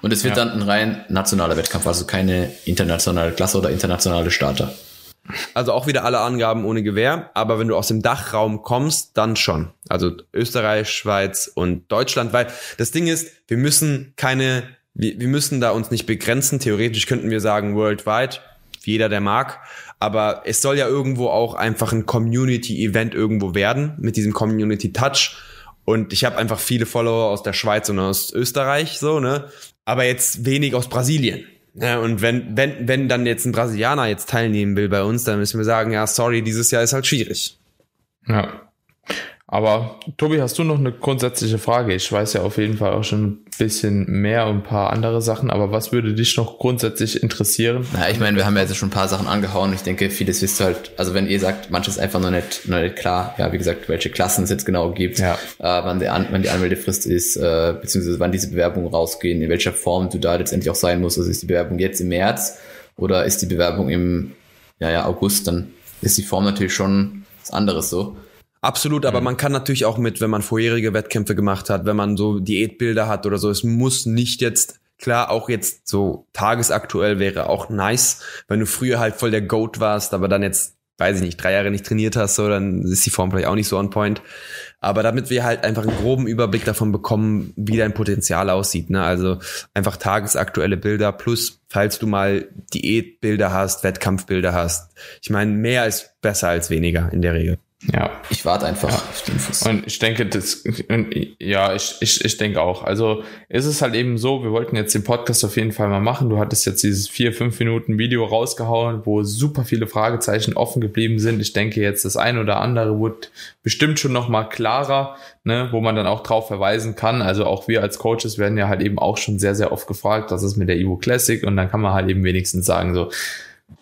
Und es wird ja. dann ein rein nationaler Wettkampf, also keine internationale Klasse oder internationale Starter. Also auch wieder alle Angaben ohne Gewehr, aber wenn du aus dem Dachraum kommst, dann schon. Also Österreich, Schweiz und Deutschland, weil das Ding ist, wir müssen keine, wir, wir müssen da uns nicht begrenzen. Theoretisch könnten wir sagen worldwide, jeder der mag, aber es soll ja irgendwo auch einfach ein Community-Event irgendwo werden mit diesem Community-Touch und ich habe einfach viele Follower aus der Schweiz und aus Österreich, so, ne? Aber jetzt wenig aus Brasilien. Ja, und wenn, wenn, wenn dann jetzt ein Brasilianer jetzt teilnehmen will bei uns, dann müssen wir sagen, ja, sorry, dieses Jahr ist halt schwierig. Ja. Aber Tobi, hast du noch eine grundsätzliche Frage? Ich weiß ja auf jeden Fall auch schon ein bisschen mehr und ein paar andere Sachen, aber was würde dich noch grundsätzlich interessieren? Na, ich meine, wir haben ja jetzt schon ein paar Sachen angehauen. Ich denke, vieles wisst ihr halt, also wenn ihr sagt, manches einfach noch nicht, noch nicht klar, ja, wie gesagt, welche Klassen es jetzt genau gibt, ja. äh, wann, der An wann die Anmeldefrist ist, äh, beziehungsweise wann diese Bewerbungen rausgehen, in welcher Form du da letztendlich auch sein musst. Also ist die Bewerbung jetzt im März oder ist die Bewerbung im ja, ja, August, dann ist die Form natürlich schon was anderes so. Absolut, aber mhm. man kann natürlich auch mit, wenn man vorherige Wettkämpfe gemacht hat, wenn man so Diätbilder hat oder so, es muss nicht jetzt, klar, auch jetzt so tagesaktuell wäre auch nice, wenn du früher halt voll der Goat warst, aber dann jetzt, weiß ich nicht, drei Jahre nicht trainiert hast, so, dann ist die Form vielleicht auch nicht so on point. Aber damit wir halt einfach einen groben Überblick davon bekommen, wie dein Potenzial aussieht, ne? Also einfach tagesaktuelle Bilder plus, falls du mal Diätbilder hast, Wettkampfbilder hast. Ich meine, mehr ist besser als weniger in der Regel. Ja. Ich warte einfach ja. auf den Fuß. Und ich denke, das, ja, ich, ich, ich denke auch. Also ist es halt eben so, wir wollten jetzt den Podcast auf jeden Fall mal machen. Du hattest jetzt dieses vier, fünf Minuten Video rausgehauen, wo super viele Fragezeichen offen geblieben sind. Ich denke jetzt, das eine oder andere wird bestimmt schon nochmal klarer, ne, wo man dann auch drauf verweisen kann. Also auch wir als Coaches werden ja halt eben auch schon sehr, sehr oft gefragt, was ist mit der Evo Classic? Und dann kann man halt eben wenigstens sagen, so,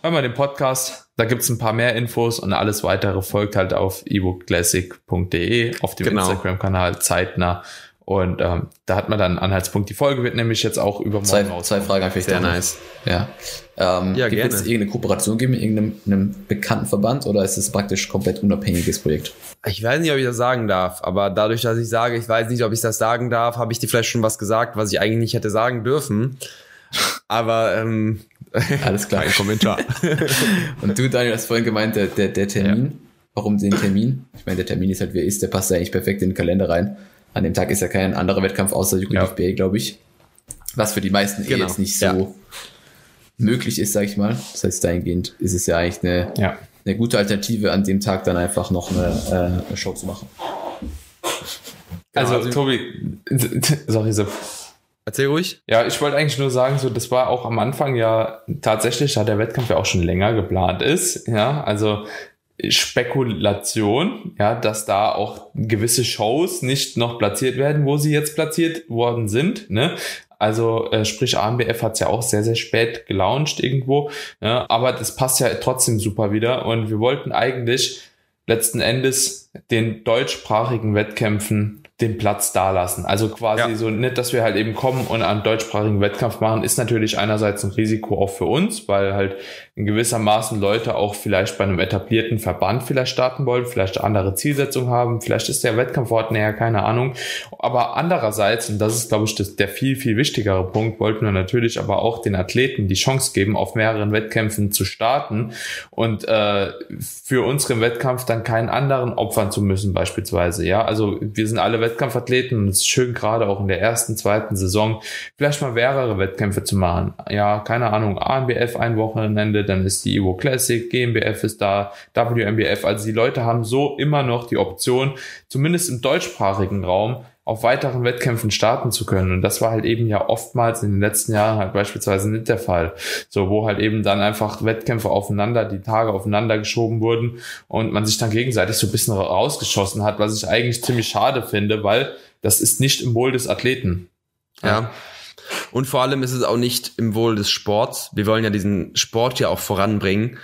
hör mal den Podcast, da gibt's ein paar mehr Infos und alles weitere folgt halt auf ebookclassic.de, auf dem genau. Instagram-Kanal zeitnah. Und ähm, da hat man dann einen Anhaltspunkt. Die Folge wird nämlich jetzt auch übermorgen zwei, zwei Fragen einfach Sehr nice. Ja. Ähm, ja, gibt es irgendeine Kooperation geben mit irgendeinem bekannten Verband oder ist es praktisch komplett unabhängiges Projekt? Ich weiß nicht, ob ich das sagen darf, aber dadurch, dass ich sage, ich weiß nicht, ob ich das sagen darf, habe ich dir vielleicht schon was gesagt, was ich eigentlich nicht hätte sagen dürfen. Aber ähm, alles klar. Kein Kommentar. Und du, Daniel, hast vorhin gemeint, der, der, der Termin. Ja. Warum den Termin? Ich meine, der Termin ist halt, wie er ist, der passt ja eigentlich perfekt in den Kalender rein. An dem Tag ist ja kein anderer Wettkampf außer UKFBA, ja. glaube ich. Was für die meisten eh genau. eh jetzt nicht so ja. möglich ist, sag ich mal. Das heißt, dahingehend ist es ja eigentlich eine, ja. eine gute Alternative, an dem Tag dann einfach noch eine, äh, eine Show zu machen. Also, also Tobi, sorry, so Erzähl ruhig. Ja, ich wollte eigentlich nur sagen, so, das war auch am Anfang ja tatsächlich, da der Wettkampf ja auch schon länger geplant ist. Ja, also Spekulation, ja, dass da auch gewisse Shows nicht noch platziert werden, wo sie jetzt platziert worden sind. Ne? Also äh, sprich, AMBF hat's ja auch sehr, sehr spät gelauncht irgendwo. Ja, aber das passt ja trotzdem super wieder. Und wir wollten eigentlich letzten Endes den deutschsprachigen Wettkämpfen den Platz da lassen. Also quasi Ja. so nicht, dass wir halt eben kommen und einen deutschsprachigen Wettkampf machen, ist natürlich einerseits ein Risiko auch für uns, weil halt in gewissermaßen Leute auch vielleicht bei einem etablierten Verband vielleicht starten wollen, vielleicht andere Zielsetzungen haben, vielleicht ist der Wettkampfort näher, keine Ahnung. Aber andererseits, und das ist glaube ich das, der viel, viel wichtigere Punkt, wollten wir natürlich aber auch den Athleten die Chance geben, auf mehreren Wettkämpfen zu starten und äh, für unseren Wettkampf dann keinen anderen opfern zu müssen beispielsweise. Ja, also wir sind alle Wettkampfathleten und es ist schön gerade auch in der ersten, zweiten Saison vielleicht mal mehrere Wettkämpfe zu machen. Ja, keine Ahnung, ANBF ein Wochenende, dann ist die Evo Classic, GmbF ist da, WMBF. Also die Leute haben so immer noch die Option, zumindest im deutschsprachigen Raum, auf weiteren Wettkämpfen starten zu können. Und das war halt eben ja oftmals in den letzten Jahren halt beispielsweise nicht der Fall. So, wo halt eben dann einfach Wettkämpfe aufeinander, die Tage aufeinander geschoben wurden und man sich dann gegenseitig so ein bisschen rausgeschossen hat, was ich eigentlich ziemlich schade finde, weil das ist nicht im Wohl des Athleten. Ja. Und vor allem ist es auch nicht im Wohl des Sports. Wir wollen ja diesen Sport ja auch voranbringen.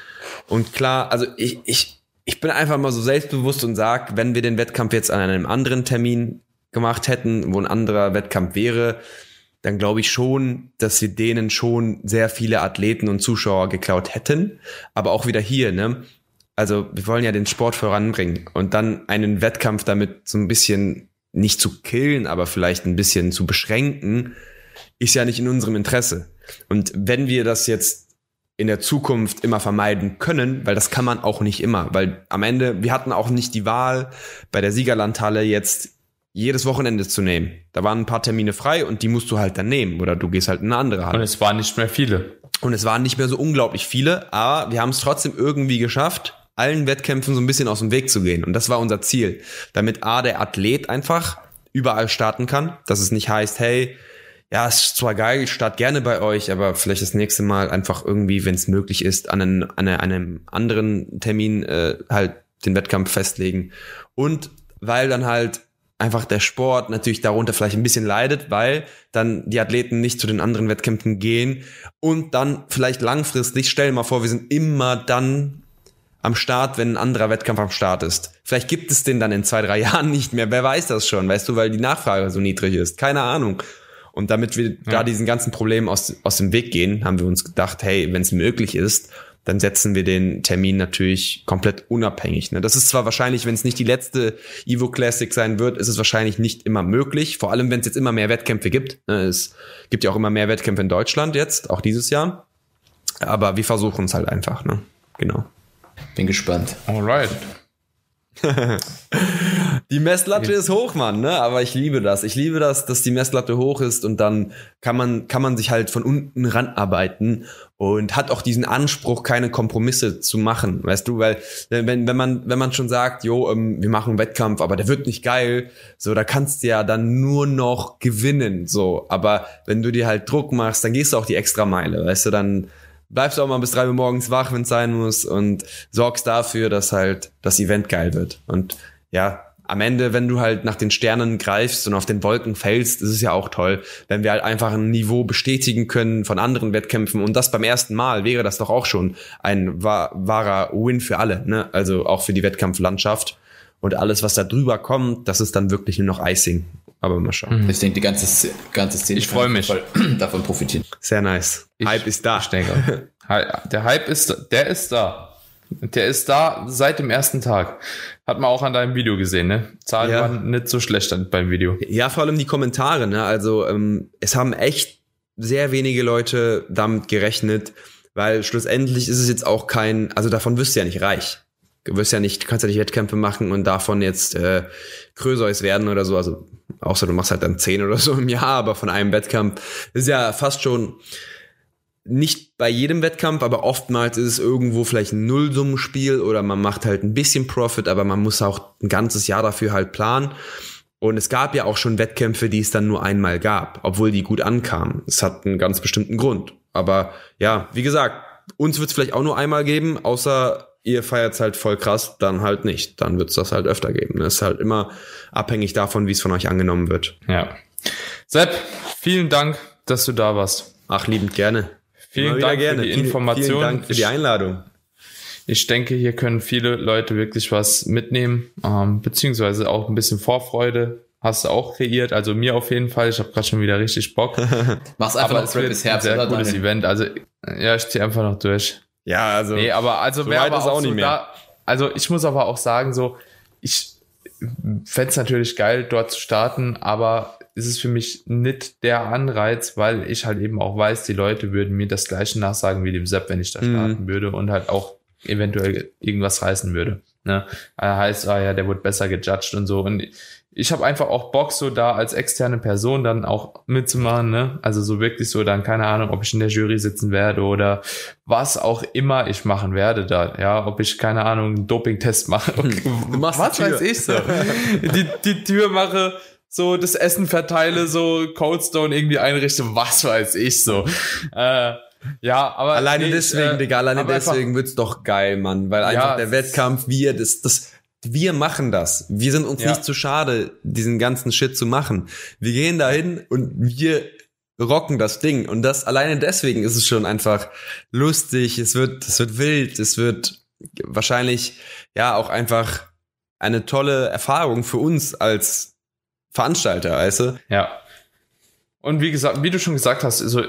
Und klar, also ich, ich, ich bin einfach mal so selbstbewusst und sag, wenn wir den Wettkampf jetzt an einem anderen Termin gemacht hätten, wo ein anderer Wettkampf wäre, dann glaube ich schon, dass wir denen schon sehr viele Athleten und Zuschauer geklaut hätten. Aber auch wieder hier, ne? Also wir wollen ja den Sport voranbringen und dann einen Wettkampf damit so ein bisschen nicht zu killen, aber vielleicht ein bisschen zu beschränken, ist ja nicht in unserem Interesse. Und wenn wir das jetzt in der Zukunft immer vermeiden können, weil das kann man auch nicht immer, weil am Ende, wir hatten auch nicht die Wahl, bei der Siegerlandhalle jetzt jedes Wochenende zu nehmen. Da waren ein paar Termine frei und die musst du halt dann nehmen oder du gehst halt in eine andere Halle. Und es waren nicht mehr viele. Und es waren nicht mehr so unglaublich viele, aber wir haben es trotzdem irgendwie geschafft, allen Wettkämpfen so ein bisschen aus dem Weg zu gehen. Und das war unser Ziel. Damit A, der Athlet einfach überall starten kann, dass es nicht heißt, hey, ja, es ist zwar geil, ich starte gerne bei euch, aber vielleicht das nächste Mal einfach irgendwie, wenn es möglich ist, an, einen, an eine- einem anderen Termin äh, halt den Wettkampf festlegen. Und weil dann halt einfach der Sport natürlich darunter vielleicht ein bisschen leidet, weil dann die Athleten nicht zu den anderen Wettkämpfen gehen und dann vielleicht langfristig, stell dir mal vor, wir sind immer dann am Start, wenn ein anderer Wettkampf am Start ist. Vielleicht gibt es den dann in zwei, drei Jahren nicht mehr. Wer weiß das schon, weißt du, weil die Nachfrage so niedrig ist. Keine Ahnung. Und damit wir da diesen ganzen Problemen aus, aus dem Weg gehen, haben wir uns gedacht, hey, wenn es möglich ist, dann setzen wir den Termin natürlich komplett unabhängig. Ne? Das ist zwar wahrscheinlich, wenn es nicht die letzte Evo Classic sein wird, ist es wahrscheinlich nicht immer möglich. Vor allem, wenn es jetzt immer mehr Wettkämpfe gibt. Ne? Es gibt ja auch immer mehr Wettkämpfe in Deutschland jetzt, auch dieses Jahr. Aber wir versuchen es halt einfach. Ne? Genau. Bin gespannt. Alright. Die Messlatte ist hoch, Mann, ne? Aber ich liebe das. Ich liebe das, dass die Messlatte hoch ist und dann kann man, kann man sich halt von unten ranarbeiten und hat auch diesen Anspruch, keine Kompromisse zu machen, weißt du? Weil, wenn, wenn man, wenn man schon sagt, jo, ähm, wir machen einen Wettkampf, aber der wird nicht geil, so, da kannst du ja dann nur noch gewinnen, so. Aber wenn du dir halt Druck machst, dann gehst du auch die extra Meile, weißt du? Dann, bleibst auch mal bis drei Uhr morgens wach, wenn es sein muss und sorgst dafür, dass halt das Event geil wird. Und ja, am Ende, wenn du halt nach den Sternen greifst und auf den Wolken fällst, ist es ja auch toll, wenn wir halt einfach ein Niveau bestätigen können von anderen Wettkämpfen und das beim ersten Mal wäre das doch auch schon ein wahr, wahrer Win für alle, ne? Also auch für die Wettkampflandschaft und alles, was da drüber kommt, das ist dann wirklich nur noch Icing. Aber mal schauen. Ich denke, die ganze, ganze Szene Ich freu kann mich. voll davon profitieren. Sehr nice. Ich- Hype ist da. Ich denke. Der Hype ist, der ist da. Der ist da seit dem ersten Tag. Hat man auch an deinem Video gesehen, ne? Zahlen Ja. waren nicht so schlecht beim Video. Ja, vor allem die Kommentare, ne? Also ähm, es haben echt sehr wenige Leute damit gerechnet, weil schlussendlich ist es jetzt auch kein, also davon wirst du ja nicht reich. Du wirst ja nicht, kannst ja nicht Wettkämpfe machen und davon jetzt äh, Kröseus werden oder so. Also außer du machst halt dann zehn oder so im Jahr, aber von einem Wettkampf ist ja fast schon nicht bei jedem Wettkampf, aber oftmals ist es irgendwo vielleicht ein Nullsummenspiel oder man macht halt ein bisschen Profit, aber man muss auch ein ganzes Jahr dafür halt planen. Und es gab ja auch schon Wettkämpfe, die es dann nur einmal gab, obwohl die gut ankamen. Es hat einen ganz bestimmten Grund. Aber ja, wie gesagt, uns wird es vielleicht auch nur einmal geben, außer ihr feiert halt voll krass, dann halt nicht. Dann wird es das halt öfter geben. Das ist halt immer abhängig davon, wie es von euch angenommen wird. Ja. Sepp, vielen Dank, dass du da warst. Ach, liebend gerne. Vielen Immer Dank für die Vielen- Information. Vielen Dank für die Ich- Einladung. Ich denke, hier können viele Leute wirklich was mitnehmen, ähm, beziehungsweise auch ein bisschen Vorfreude hast du auch kreiert. Also mir auf jeden Fall. Ich habe gerade schon wieder richtig Bock. Mach's einfach aber noch es Rap wird bis ein Herbst, sehr oder? gutes Daniel? Event. Also ja, ich ziehe einfach noch durch. Ja, also. Nee, aber also so wer weit aber auch, auch so nicht mehr. da, also ich muss aber auch sagen, so, ich fände es natürlich geil, dort zu starten, aber es ist für mich nicht der Anreiz, weil ich halt eben auch weiß, die Leute würden mir das gleiche nachsagen wie dem Sepp, wenn ich da Mhm. starten würde und halt auch eventuell irgendwas reißen würde. Ne? Er heißt, ah ja, der wurde besser gejudged und so. Und ich habe einfach auch Bock, so da als externe Person dann auch mitzumachen, ne? Also so wirklich so dann, keine Ahnung, ob ich in der Jury sitzen werde oder was auch immer ich machen werde da, ja, ob ich, keine Ahnung, einen Doping-Test mache. Du machst was weiß ich so. die, die Tür mache, so das Essen verteile, so Coldstone irgendwie einrichte, was weiß ich so. Äh, ja, aber Alleine nee, deswegen, äh, Digga, alleine einfach- deswegen wird's doch geil, Mann. Weil einfach Ja, der Wettkampf, wir, das, das, wir machen das. Wir sind uns Ja. nicht zu schade, diesen ganzen Shit zu machen. Wir gehen dahin und wir rocken das Ding. Und das alleine deswegen ist es schon einfach lustig, es wird, es wird wild, es wird wahrscheinlich, ja, auch einfach eine tolle Erfahrung für uns als Veranstalter, weißt du? Ja. Und wie gesagt, wie du schon gesagt hast, also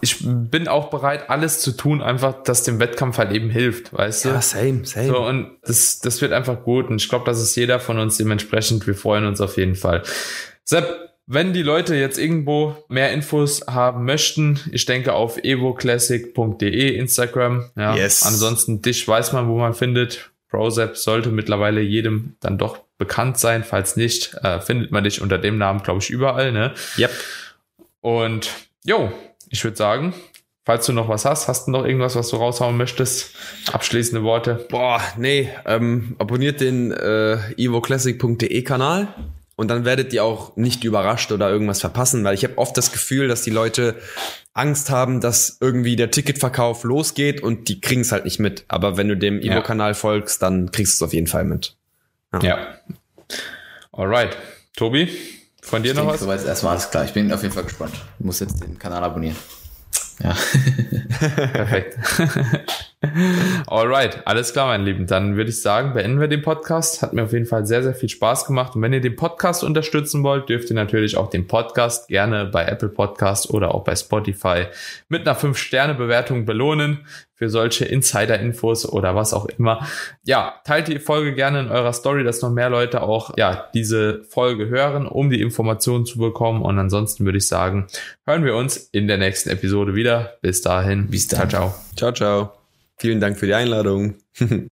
ich bin auch bereit, alles zu tun, einfach, dass dem Wettkampf halt eben hilft, weißt du? same, same. So, und das, das wird einfach gut. Und ich glaube, das ist jeder von uns dementsprechend. Wir freuen uns auf jeden Fall. Sepp, wenn die Leute jetzt irgendwo mehr Infos haben möchten, ich denke auf evoclassic.de Instagram. Ja. Yes. Ansonsten dich weiß man, wo man findet. ProSep sollte mittlerweile jedem dann doch bekannt sein. Falls nicht, äh, findet man dich unter dem Namen, glaube ich, überall. Ne? Yep. Und jo, ich würde sagen, falls du noch was hast, hast du noch irgendwas, was du raushauen möchtest? Abschließende Worte. Boah, nee, ähm, abonniert den äh, evoclassic.de Kanal und dann werdet ihr auch nicht überrascht oder irgendwas verpassen, weil ich habe oft das Gefühl, dass die Leute Angst haben, dass irgendwie der Ticketverkauf losgeht und die kriegen es halt nicht mit. Aber wenn du dem Ja. Evo-Kanal folgst, dann kriegst du es auf jeden Fall mit. Ja. Alright. Tobi, von dir Ich noch denke, was? soweit ist erstmal alles klar. Ich bin auf jeden Fall gespannt. Ich muss jetzt den Kanal abonnieren. Ja. Perfekt. Alright, alles klar, meine Lieben. Dann würde ich sagen, beenden wir den Podcast. Hat mir auf jeden Fall sehr, sehr viel Spaß gemacht. Und wenn ihr den Podcast unterstützen wollt, dürft ihr natürlich auch den Podcast gerne bei Apple Podcast oder auch bei Spotify mit einer 5-Sterne-Bewertung belohnen für solche Insider-Infos oder was auch immer. Ja, teilt die Folge gerne in eurer Story, dass noch mehr Leute auch ja, diese Folge hören, um die Informationen zu bekommen. Und ansonsten würde ich sagen, hören wir uns in der nächsten Episode wieder. Bis dahin. Bis dann. Ciao, ciao. Ciao, ciao. Vielen Dank für die Einladung.